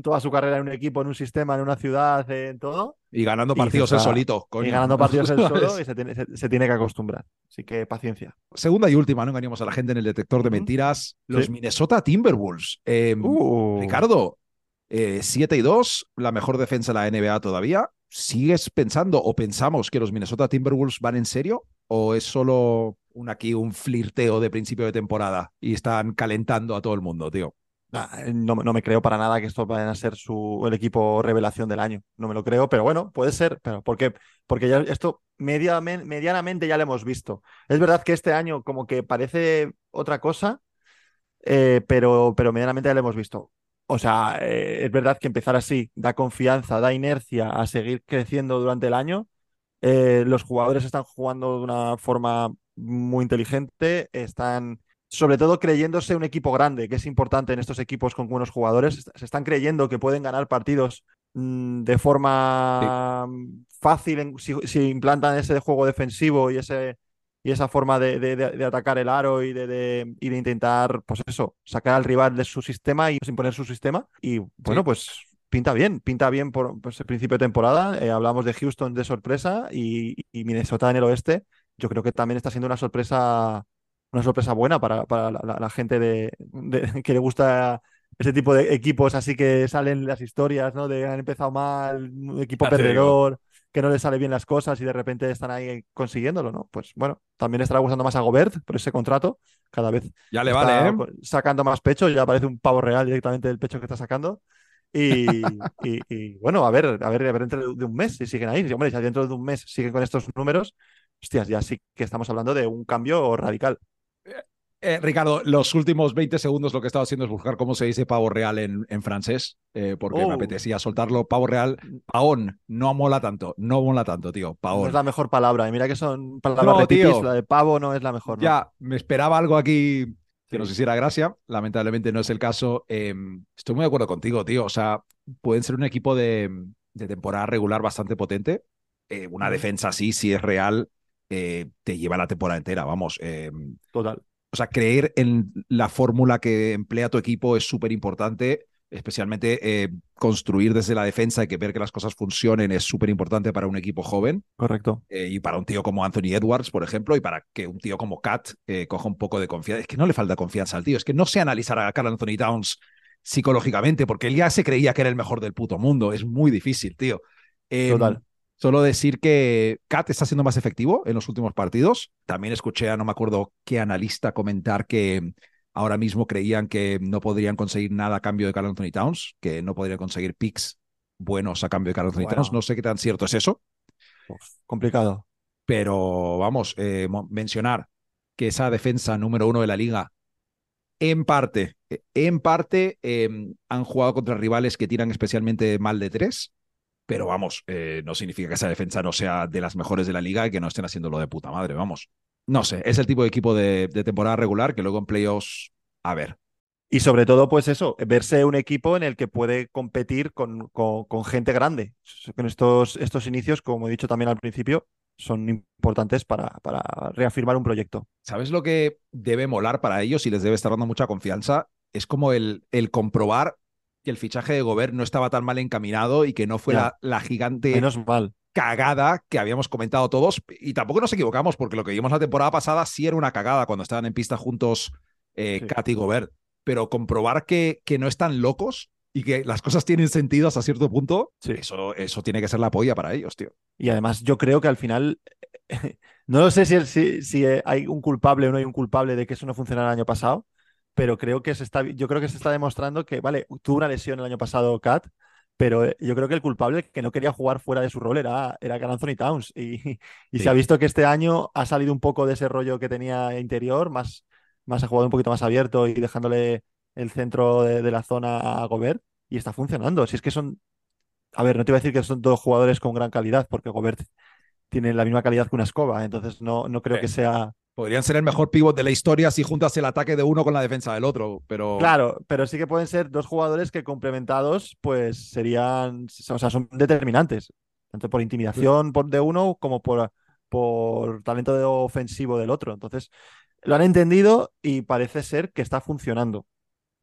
toda su carrera en un equipo, en un sistema, en una ciudad, eh, en todo. Y ganando partidos él solito, coño. y ganando partidos él *laughs* solo y se tiene, se, se tiene que acostumbrar. Así que paciencia. Segunda y última, no engañemos a la gente en el detector de mentiras. Los Sí. Minnesota Timberwolves. Eh, Uh, Ricardo, 7 y 2, la mejor defensa de la NBA todavía. ¿Sigues pensando o pensamos que los Minnesota Timberwolves van en serio? ¿O es solo un, aquí un flirteo de principio de temporada y están calentando a todo el mundo, tío? Nah, no, no me creo para nada que estos vayan a ser su, el equipo revelación del año. No me lo creo, pero bueno, puede ser. Pero. Porque ya esto medianamente ya lo hemos visto. Es verdad que este año como que parece otra cosa, eh, pero, pero medianamente ya lo hemos visto. O sea, eh, es verdad que empezar así da confianza, da inercia a seguir creciendo durante el año. Eh, los jugadores están jugando de una forma muy inteligente, están sobre todo creyéndose un equipo grande, que es importante en estos equipos con buenos jugadores. Se están creyendo que pueden ganar partidos mm, de forma fácil en- si, si implantan ese juego defensivo y ese y esa forma de, de- atacar el aro y de, de- y de intentar, pues eso, sacar al rival de su sistema y imponer su sistema. Y bueno, Sí. pues pinta bien, pinta bien por pues, el principio de temporada. Eh, hablamos de Houston de sorpresa y, y Minnesota en el oeste. Yo creo que también está siendo una sorpresa, una sorpresa buena para, para la, la- la gente de, de- que le gusta ese tipo de equipos así que salen las historias, ¿no? De han empezado mal, un equipo digo. perdedor, que no les sale bien las cosas y de repente están ahí consiguiéndolo, ¿no? Pues bueno, también le estará gustando más a Gobert por ese contrato. Cada vez Ya le vale, ¿eh? sacando más pecho, ya parece un pavo real directamente del pecho que está sacando. Y, y- y, bueno, a ver, a ver, a ver dentro de un mes si siguen ahí. Si, hombre, si dentro de un mes siguen con estos números, hostias, ya sí que estamos hablando de un cambio radical. Eh, Ricardo, los últimos 20 segundos lo que estaba haciendo es buscar cómo se dice pavo real en, en francés, eh, porque me Oh. apetecía soltarlo. Pavo real, paón, no mola tanto, no mola tanto, tío, No paón. es la mejor palabra. Y mira que son palabras No, tío. la de pavo no es la mejor. ¿no? Ya, me esperaba algo aquí que Sí. nos hiciera gracia. Lamentablemente no es el caso. Eh, estoy muy de acuerdo contigo, tío. O sea, pueden ser un equipo de, de temporada regular bastante potente. Eh, una defensa así, si es real, eh, te lleva la temporada entera, vamos. Eh, Total. o sea, creer en la fórmula que emplea tu equipo es súper importante. Especialmente eh, construir desde la defensa y que ver que las cosas funcionen es súper importante para un equipo joven Correcto. y para un tío como Anthony Edwards, por ejemplo, y para que un tío como Kat coja un poco de confianza. Es que no le falta confianza al tío, es que no sé analizar a Carl Anthony Towns psicológicamente, porque él ya se creía que era el mejor del puto mundo. Es muy difícil, tío. Eh, Total. Solo decir que Kat está siendo más efectivo en los últimos partidos. También escuché a no me acuerdo qué analista comentar que ahora mismo creían que no podrían conseguir nada a cambio de Carl Anthony Towns, que no podrían conseguir picks buenos a cambio de Carl Anthony Bueno. Towns. No sé qué tan cierto es eso, Uf, complicado. pero vamos, eh, mencionar que esa defensa número uno de la liga, en parte, eh, en parte eh, han jugado contra rivales que tiran especialmente mal de tres, pero vamos, eh, no significa que esa defensa no sea de las mejores de la liga y que no estén haciéndolo de puta madre, vamos. No sé, es el tipo de equipo de, de temporada regular que luego en playoffs, a ver, Y sobre todo, pues eso, verse un equipo en el que puede competir con, con- con gente grande. Con estos, estos inicios, como he dicho también al principio, son importantes para, para reafirmar un proyecto. ¿Sabes lo que debe molar para ellos y les debe estar dando mucha confianza? Es como el, el comprobar que el fichaje de Gobert no estaba tan mal encaminado y que no fue la, la gigante Menos mal. cagada que habíamos comentado todos. Y tampoco nos equivocamos, porque lo que vimos la temporada pasada sí era una cagada cuando estaban en pista juntos eh, Sí. Kat y Gobert. Pero comprobar que, que no están locos y que las cosas tienen sentido hasta cierto punto, Sí. eso, eso tiene que ser la polla para ellos, tío. Y además, yo creo que al final, *laughs* no lo sé si, si, si hay un culpable o no hay un culpable de que eso no funcionara el año pasado, pero creo que se está, yo creo que se está demostrando que, vale, tuvo una lesión el año pasado Kat, pero eh, yo creo que el culpable que no quería jugar fuera de su rol era, era Anthony Towns. Y, y Sí. se ha visto que este año ha salido un poco de ese rollo que tenía interior, más, más ha jugado un poquito más abierto y dejándole el centro de, de la zona a Gobert, y está funcionando. Si es que son, a ver, no te iba a decir que son todos jugadores con gran calidad, porque Gobert tiene la misma calidad que una escoba, entonces no, no creo Sí. que sea... Podrían ser el mejor pivot de la historia si juntas el ataque de uno con la defensa del otro, pero... Claro, pero sí que pueden ser dos jugadores que complementados, pues serían, o sea, son determinantes, tanto por intimidación por- de uno como por, por talento de- ofensivo del otro. Entonces, lo han entendido y parece ser que está funcionando.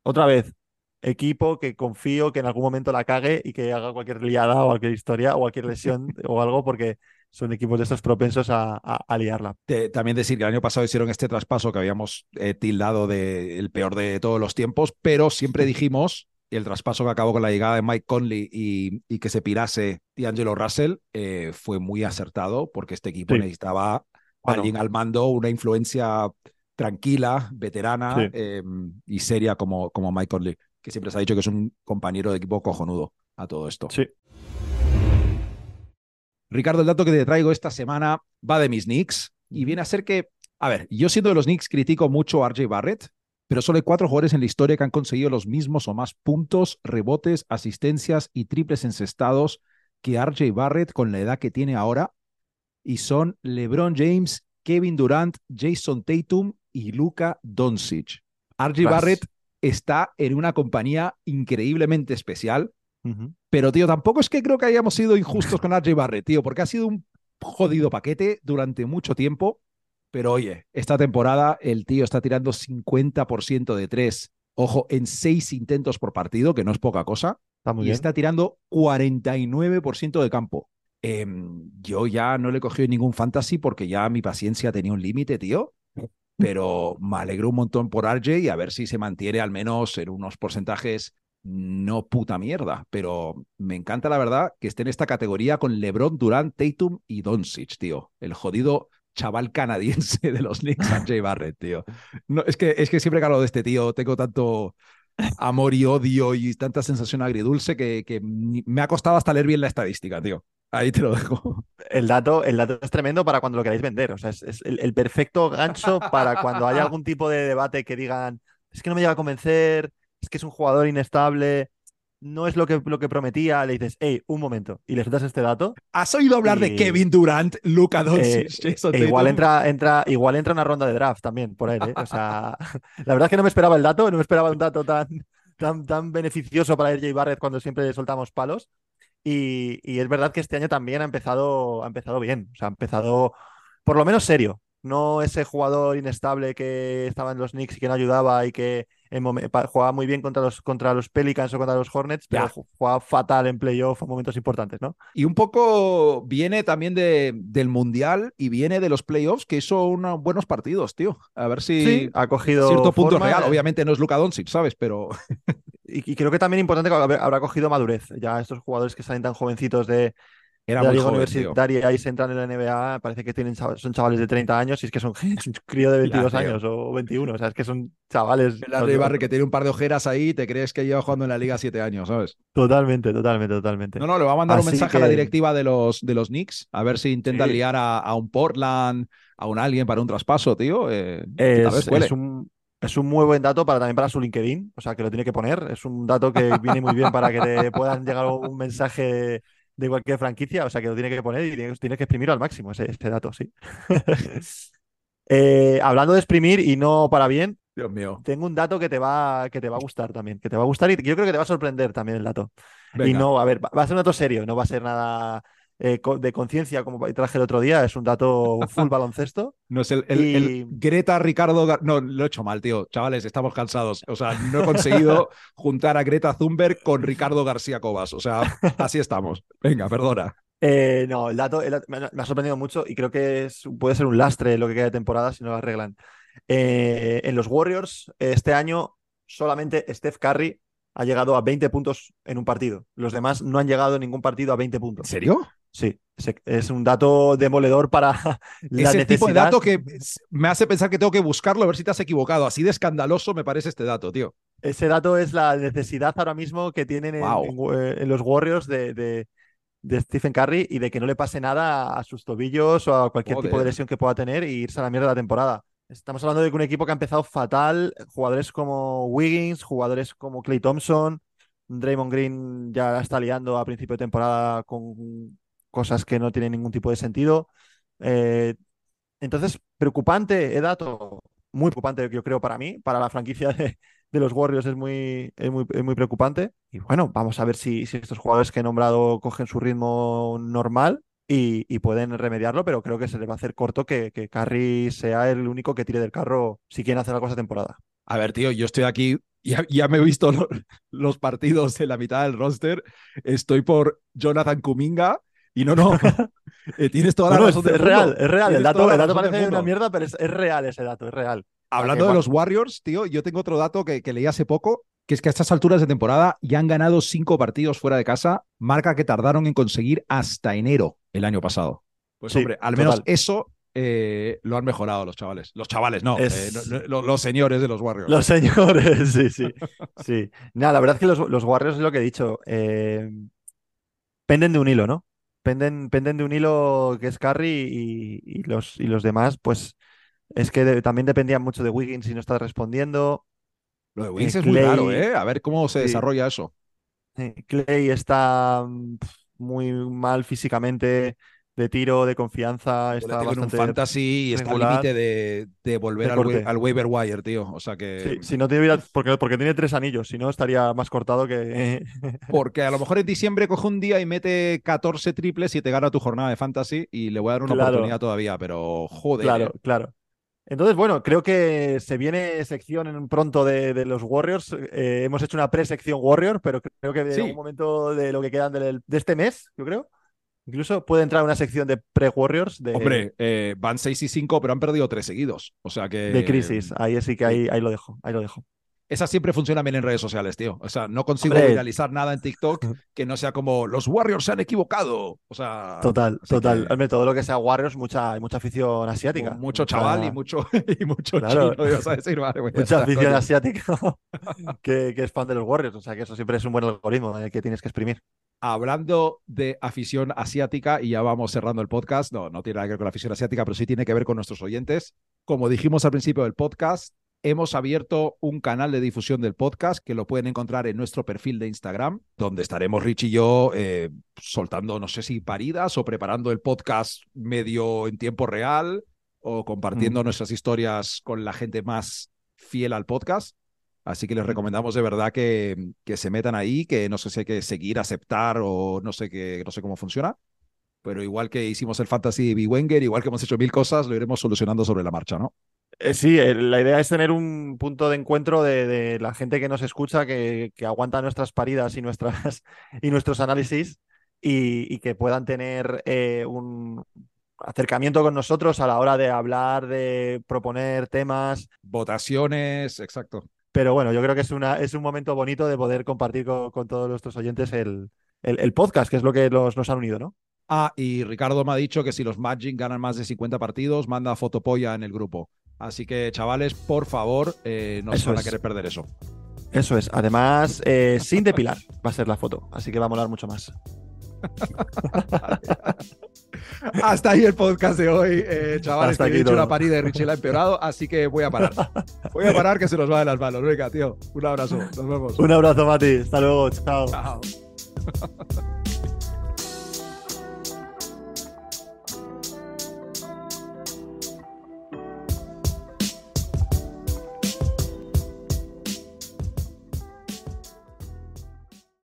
Otra vez, equipo que confío que en algún momento la cague y que haga cualquier liada o cualquier historia o cualquier lesión *laughs* o algo, porque son equipos de estos propensos a, a- a liarla. Te- también decir que el año pasado hicieron este traspaso que habíamos eh, tildado de el peor de todos los tiempos, pero siempre dijimos el traspaso que acabó con la llegada de Mike Conley y, y que se pirase D'Angelo Russell eh, fue muy acertado porque este equipo Sí. necesitaba Bueno. alguien al mando, una influencia tranquila, veterana Sí. eh, y seria como, como Mike Conley, que siempre se ha dicho que es un compañero de equipo cojonudo a todo esto. Sí. Ricardo, el dato que te traigo esta semana va de mis Knicks y viene a ser que, a ver, yo siendo de los Knicks critico mucho a RJ Barrett, pero solo hay cuatro jugadores en la historia que han conseguido los mismos o más puntos, rebotes, asistencias y triples encestados que RJ Barrett con la edad que tiene ahora y son LeBron James, Kevin Durant, Jason Tatum y Luka Doncic. RJ. Barrett está en una compañía increíblemente especial Pero, tío, tampoco es que creo que hayamos sido injustos con RJ Barrett, tío, porque ha sido un jodido paquete durante mucho tiempo. Pero oye, esta temporada el tío está tirando 50% de tres, ojo, en seis intentos por partido, que no es poca cosa, Está muy y bien. está tirando 49% de campo. Em, yo ya no le he cogido ningún fantasy porque ya mi paciencia tenía un límite, tío. Pero me alegro un montón por RJ y a ver si se mantiene al menos en unos porcentajes no puta mierda. Pero me encanta la verdad que esté en esta categoría con LeBron, Durant, Tatum y Doncic, tío. El jodido chaval canadiense de los Knicks, *laughs* RJ Barrett, tío. No, es, que, es que siempre que hablo de este tío tengo tanto amor y odio y tanta sensación agridulce que, que me ha costado hasta leer bien la estadística, tío. Ahí te lo dejo. El dato, el dato es tremendo para cuando lo queráis vender. O sea, es, es el, el perfecto gancho para cuando haya *laughs* algún tipo de debate que digan, es que no me llega a convencer, es que es un jugador inestable, no es lo que, lo que prometía. Le dices, hey, un momento. Y le sueltas este dato. ¿Has oído hablar de Kevin Durant, Luka eh, Doncic, Jason e igual entra, entra, igual entra una ronda de draft también por él, ¿eh? O sea, *laughs* la verdad es que no me esperaba el dato, no me esperaba un dato tan, tan, tan beneficioso para RJ Barrett cuando siempre soltamos palos. Y, y es verdad que este año también ha empezado, ha empezado bien. O sea, ha empezado por lo menos serio. No ese jugador inestable que estaba en los Knicks y que no ayudaba y que en jugaba muy bien contra los, contra los Pelicans o contra los Hornets, pero Ya. jugaba fatal en playoff en momentos importantes, ¿no? Y un poco viene también de, del Mundial y viene de los playoffs, que hizo unos buenos partidos, tío. A ver si ha cogido cierto punto forma, real. eh, Obviamente no es Luka Doncic, ¿sabes? Pero Y, y creo que también importante que habrá cogido madurez. Ya estos jugadores que salen tan jovencitos de, era la muy liga joven, tío. universitaria y se entran en la NBA, parece que tienen chav- son chavales de 30 años y es que son *laughs* un crío de 22 tío. años o 21. O sea, es que son chavales. El Larry Barry que tiene un par de ojeras ahí, te crees que lleva jugando en la liga siete años, ¿sabes? Totalmente, totalmente, totalmente. No, no, le va a mandar un mensaje a la directiva de los, de los Knicks, a ver si intentan Sí. liar a, a un Portland, a un alguien para un traspaso, tío. eh, Es, es un, es un muy buen dato para, también para su LinkedIn, o sea, que lo tiene que poner. Es un dato que viene muy bien para que te puedan llegar un mensaje de cualquier franquicia, o sea, que lo tiene que poner y tienes, tienes que exprimirlo al máximo, ese, ese dato, sí. *laughs* Eh, hablando de exprimir y no para bien, Dios mío. tengo un dato que te va, que te va a gustar también, que te va a gustar y yo creo que te va a sorprender también el dato. Y no, a ver, va va a ser un dato serio, no va a ser nada eh, de conciencia como traje el otro día, es un dato full *laughs* baloncesto. No es el, el- el Y- Greta Ricardo. Gar- No, lo he hecho mal, tío. Chavales, estamos cansados. O sea, no he conseguido *laughs* juntar a Greta Thunberg con Ricardo García Cobas. O sea, *laughs* así estamos. Venga, perdona. Eh, no, el dato, el dato- me, ha me ha sorprendido mucho y creo que es- puede ser un lastre lo que queda de temporada si no lo arreglan. Eh, en los Warriors, este año solamente Steph Curry ha llegado a 20 puntos en un partido. Los demás no han llegado en ningún partido a 20 ¿En puntos. serio? Sí, es un dato demoledor para *laughs* la es el tipo de dato que me hace pensar que tengo que buscarlo a ver si te has equivocado. Así de escandaloso me parece este dato, tío. Ese dato es la necesidad ahora mismo que tienen en, Wow. en- eh, en los Warriors de, de- de Stephen Curry y de que no le pase nada a sus tobillos o a cualquier tipo de lesión que pueda tener y irse a la mierda de la temporada. Estamos hablando de un equipo que ha empezado fatal, jugadores como Wiggins, jugadores como Clay Thompson, Draymond Green ya la está liando a principio de temporada con cosas que no tienen ningún tipo de sentido. Eh, entonces, preocupante, el dato, muy preocupante, yo creo, para mí, para la franquicia de, los Warriors es muy, es muy, es muy preocupante. Y bueno, vamos a ver si, si estos jugadores que he nombrado cogen su ritmo normal y, pueden remediarlo, pero creo que se les va a hacer corto que, que Curry sea el único que tire del carro si quieren hacer algo esta temporada. A ver, tío, yo estoy aquí, ya, ya me he visto *laughs* lo- los partidos de la mitad del roster. Estoy por Jonathan Kuminga y no, no. *laughs* eh, tienes toda la No, es, razón es real, es real. El dato, el dato parece una mierda, pero es, es real ese dato, es real. Hablando de los Warriors, tío, yo tengo otro dato que, que leí hace poco, que es que a estas alturas de temporada ya han ganado cinco partidos fuera de casa, marca que tardaron en conseguir hasta enero el año pasado. Pues Sí, hombre, al menos total. eso eh, lo han mejorado los chavales. Los chavales, no, Es- eh, no- no- lo- los señores de los Warriors. Los señores, *laughs* sí, sí. *laughs* sí. Nada, la verdad es que los, los Warriors es lo que he dicho. eh, penden de un hilo, ¿no? Penden, penden de un hilo que es Curry y, y los, y los demás, pues es que de- también dependían mucho de Wiggins si no está respondiendo. Lo de Wiggins eh, es muy raro, ¿eh? A ver cómo se Sí. desarrolla eso. Eh, Clay está mm, muy mal físicamente, de tiro, de confianza, está en un fantasy y está al límite de, de volver De al, wa- al waiver wire, tío. O sea que. Sí, si no tuviera, porque, porque tiene tres anillos, si no estaría más cortado que... *laughs* Porque a lo mejor en diciembre coge un día y mete 14 triples y te gana tu jornada de fantasy y le voy a dar una Claro. oportunidad todavía, pero joder. Claro, eh. claro. Entonces, bueno, creo que se viene sección en pronto de, de los Warriors. Eh, hemos hecho una pre-sección Warrior, pero creo que en Sí. algún momento de lo que quedan de, este mes, yo creo, incluso puede entrar una sección de pre-Warriors de, Hombre, eh, van 6 y 5, pero han perdido tres seguidos. O sea que. de crisis. Ahí sí que ahí, ahí lo dejo, ahí lo dejo. Esa siempre funciona bien en redes sociales, tío. O sea, no consigo Hombre. viralizar nada en TikTok *laughs* que no sea como los Warriors se han equivocado. O sea, Total, total. que- Hombre, todo lo que sea Warriors, mucha, hay mucha afición asiática. mucho chaval y mucho, *laughs* y mucho Claro. chino, ibas a decir, vale, ya Mucha afición coño. asiática *laughs* que, que es fan de los Warriors. O sea que eso siempre es un buen algoritmo eh, que tienes que exprimir. Hablando de afición asiática, y ya vamos cerrando el podcast, no, no tiene nada que ver con la afición asiática, pero sí tiene que ver con nuestros oyentes. Como dijimos al principio del podcast, hemos abierto un canal de difusión del podcast que lo pueden encontrar en nuestro perfil de Instagram, donde estaremos Rich y yo eh, soltando, no sé si paridas o preparando el podcast medio en tiempo real o compartiendo nuestras historias con la gente más fiel al podcast. Así que les recomendamos de verdad que, que se metan ahí, que no sé si hay que seguir, aceptar o no sé qué, no sé cómo funciona. Pero igual que hicimos el fantasy de B. Wenger, igual que hemos hecho mil cosas, lo iremos solucionando sobre la marcha, ¿no? Eh, sí, eh, la idea es tener un punto de encuentro de, de la gente que nos escucha, que, que aguanta nuestras paridas y, nuestras, *laughs* y nuestros análisis y, y que puedan tener eh, un acercamiento con nosotros a la hora de hablar, de proponer temas. Votaciones, exacto. Pero bueno, yo creo que es, una, es un momento bonito de poder compartir con, con todos nuestros oyentes el, el, el podcast, que es lo que los, nos han unido, ¿no? Ah, y Ricardo me ha dicho que si los Magic ganan más de 50 partidos, manda fotopolla en el grupo. Así que, chavales, por favor, eh, no se van a querer perder eso. Eso es. Además, eh, sin depilar va a ser la foto, así que va a molar mucho más. *laughs* *laughs* Hasta ahí el podcast de hoy, eh, chavales. Hasta que he aquí todo. una parida de Richie la ha empeorado, así que voy a parar. Voy a parar que se nos va de las manos. Venga, tío, un abrazo. Nos vemos. Un abrazo, Mati. Hasta luego. Chao. Chao.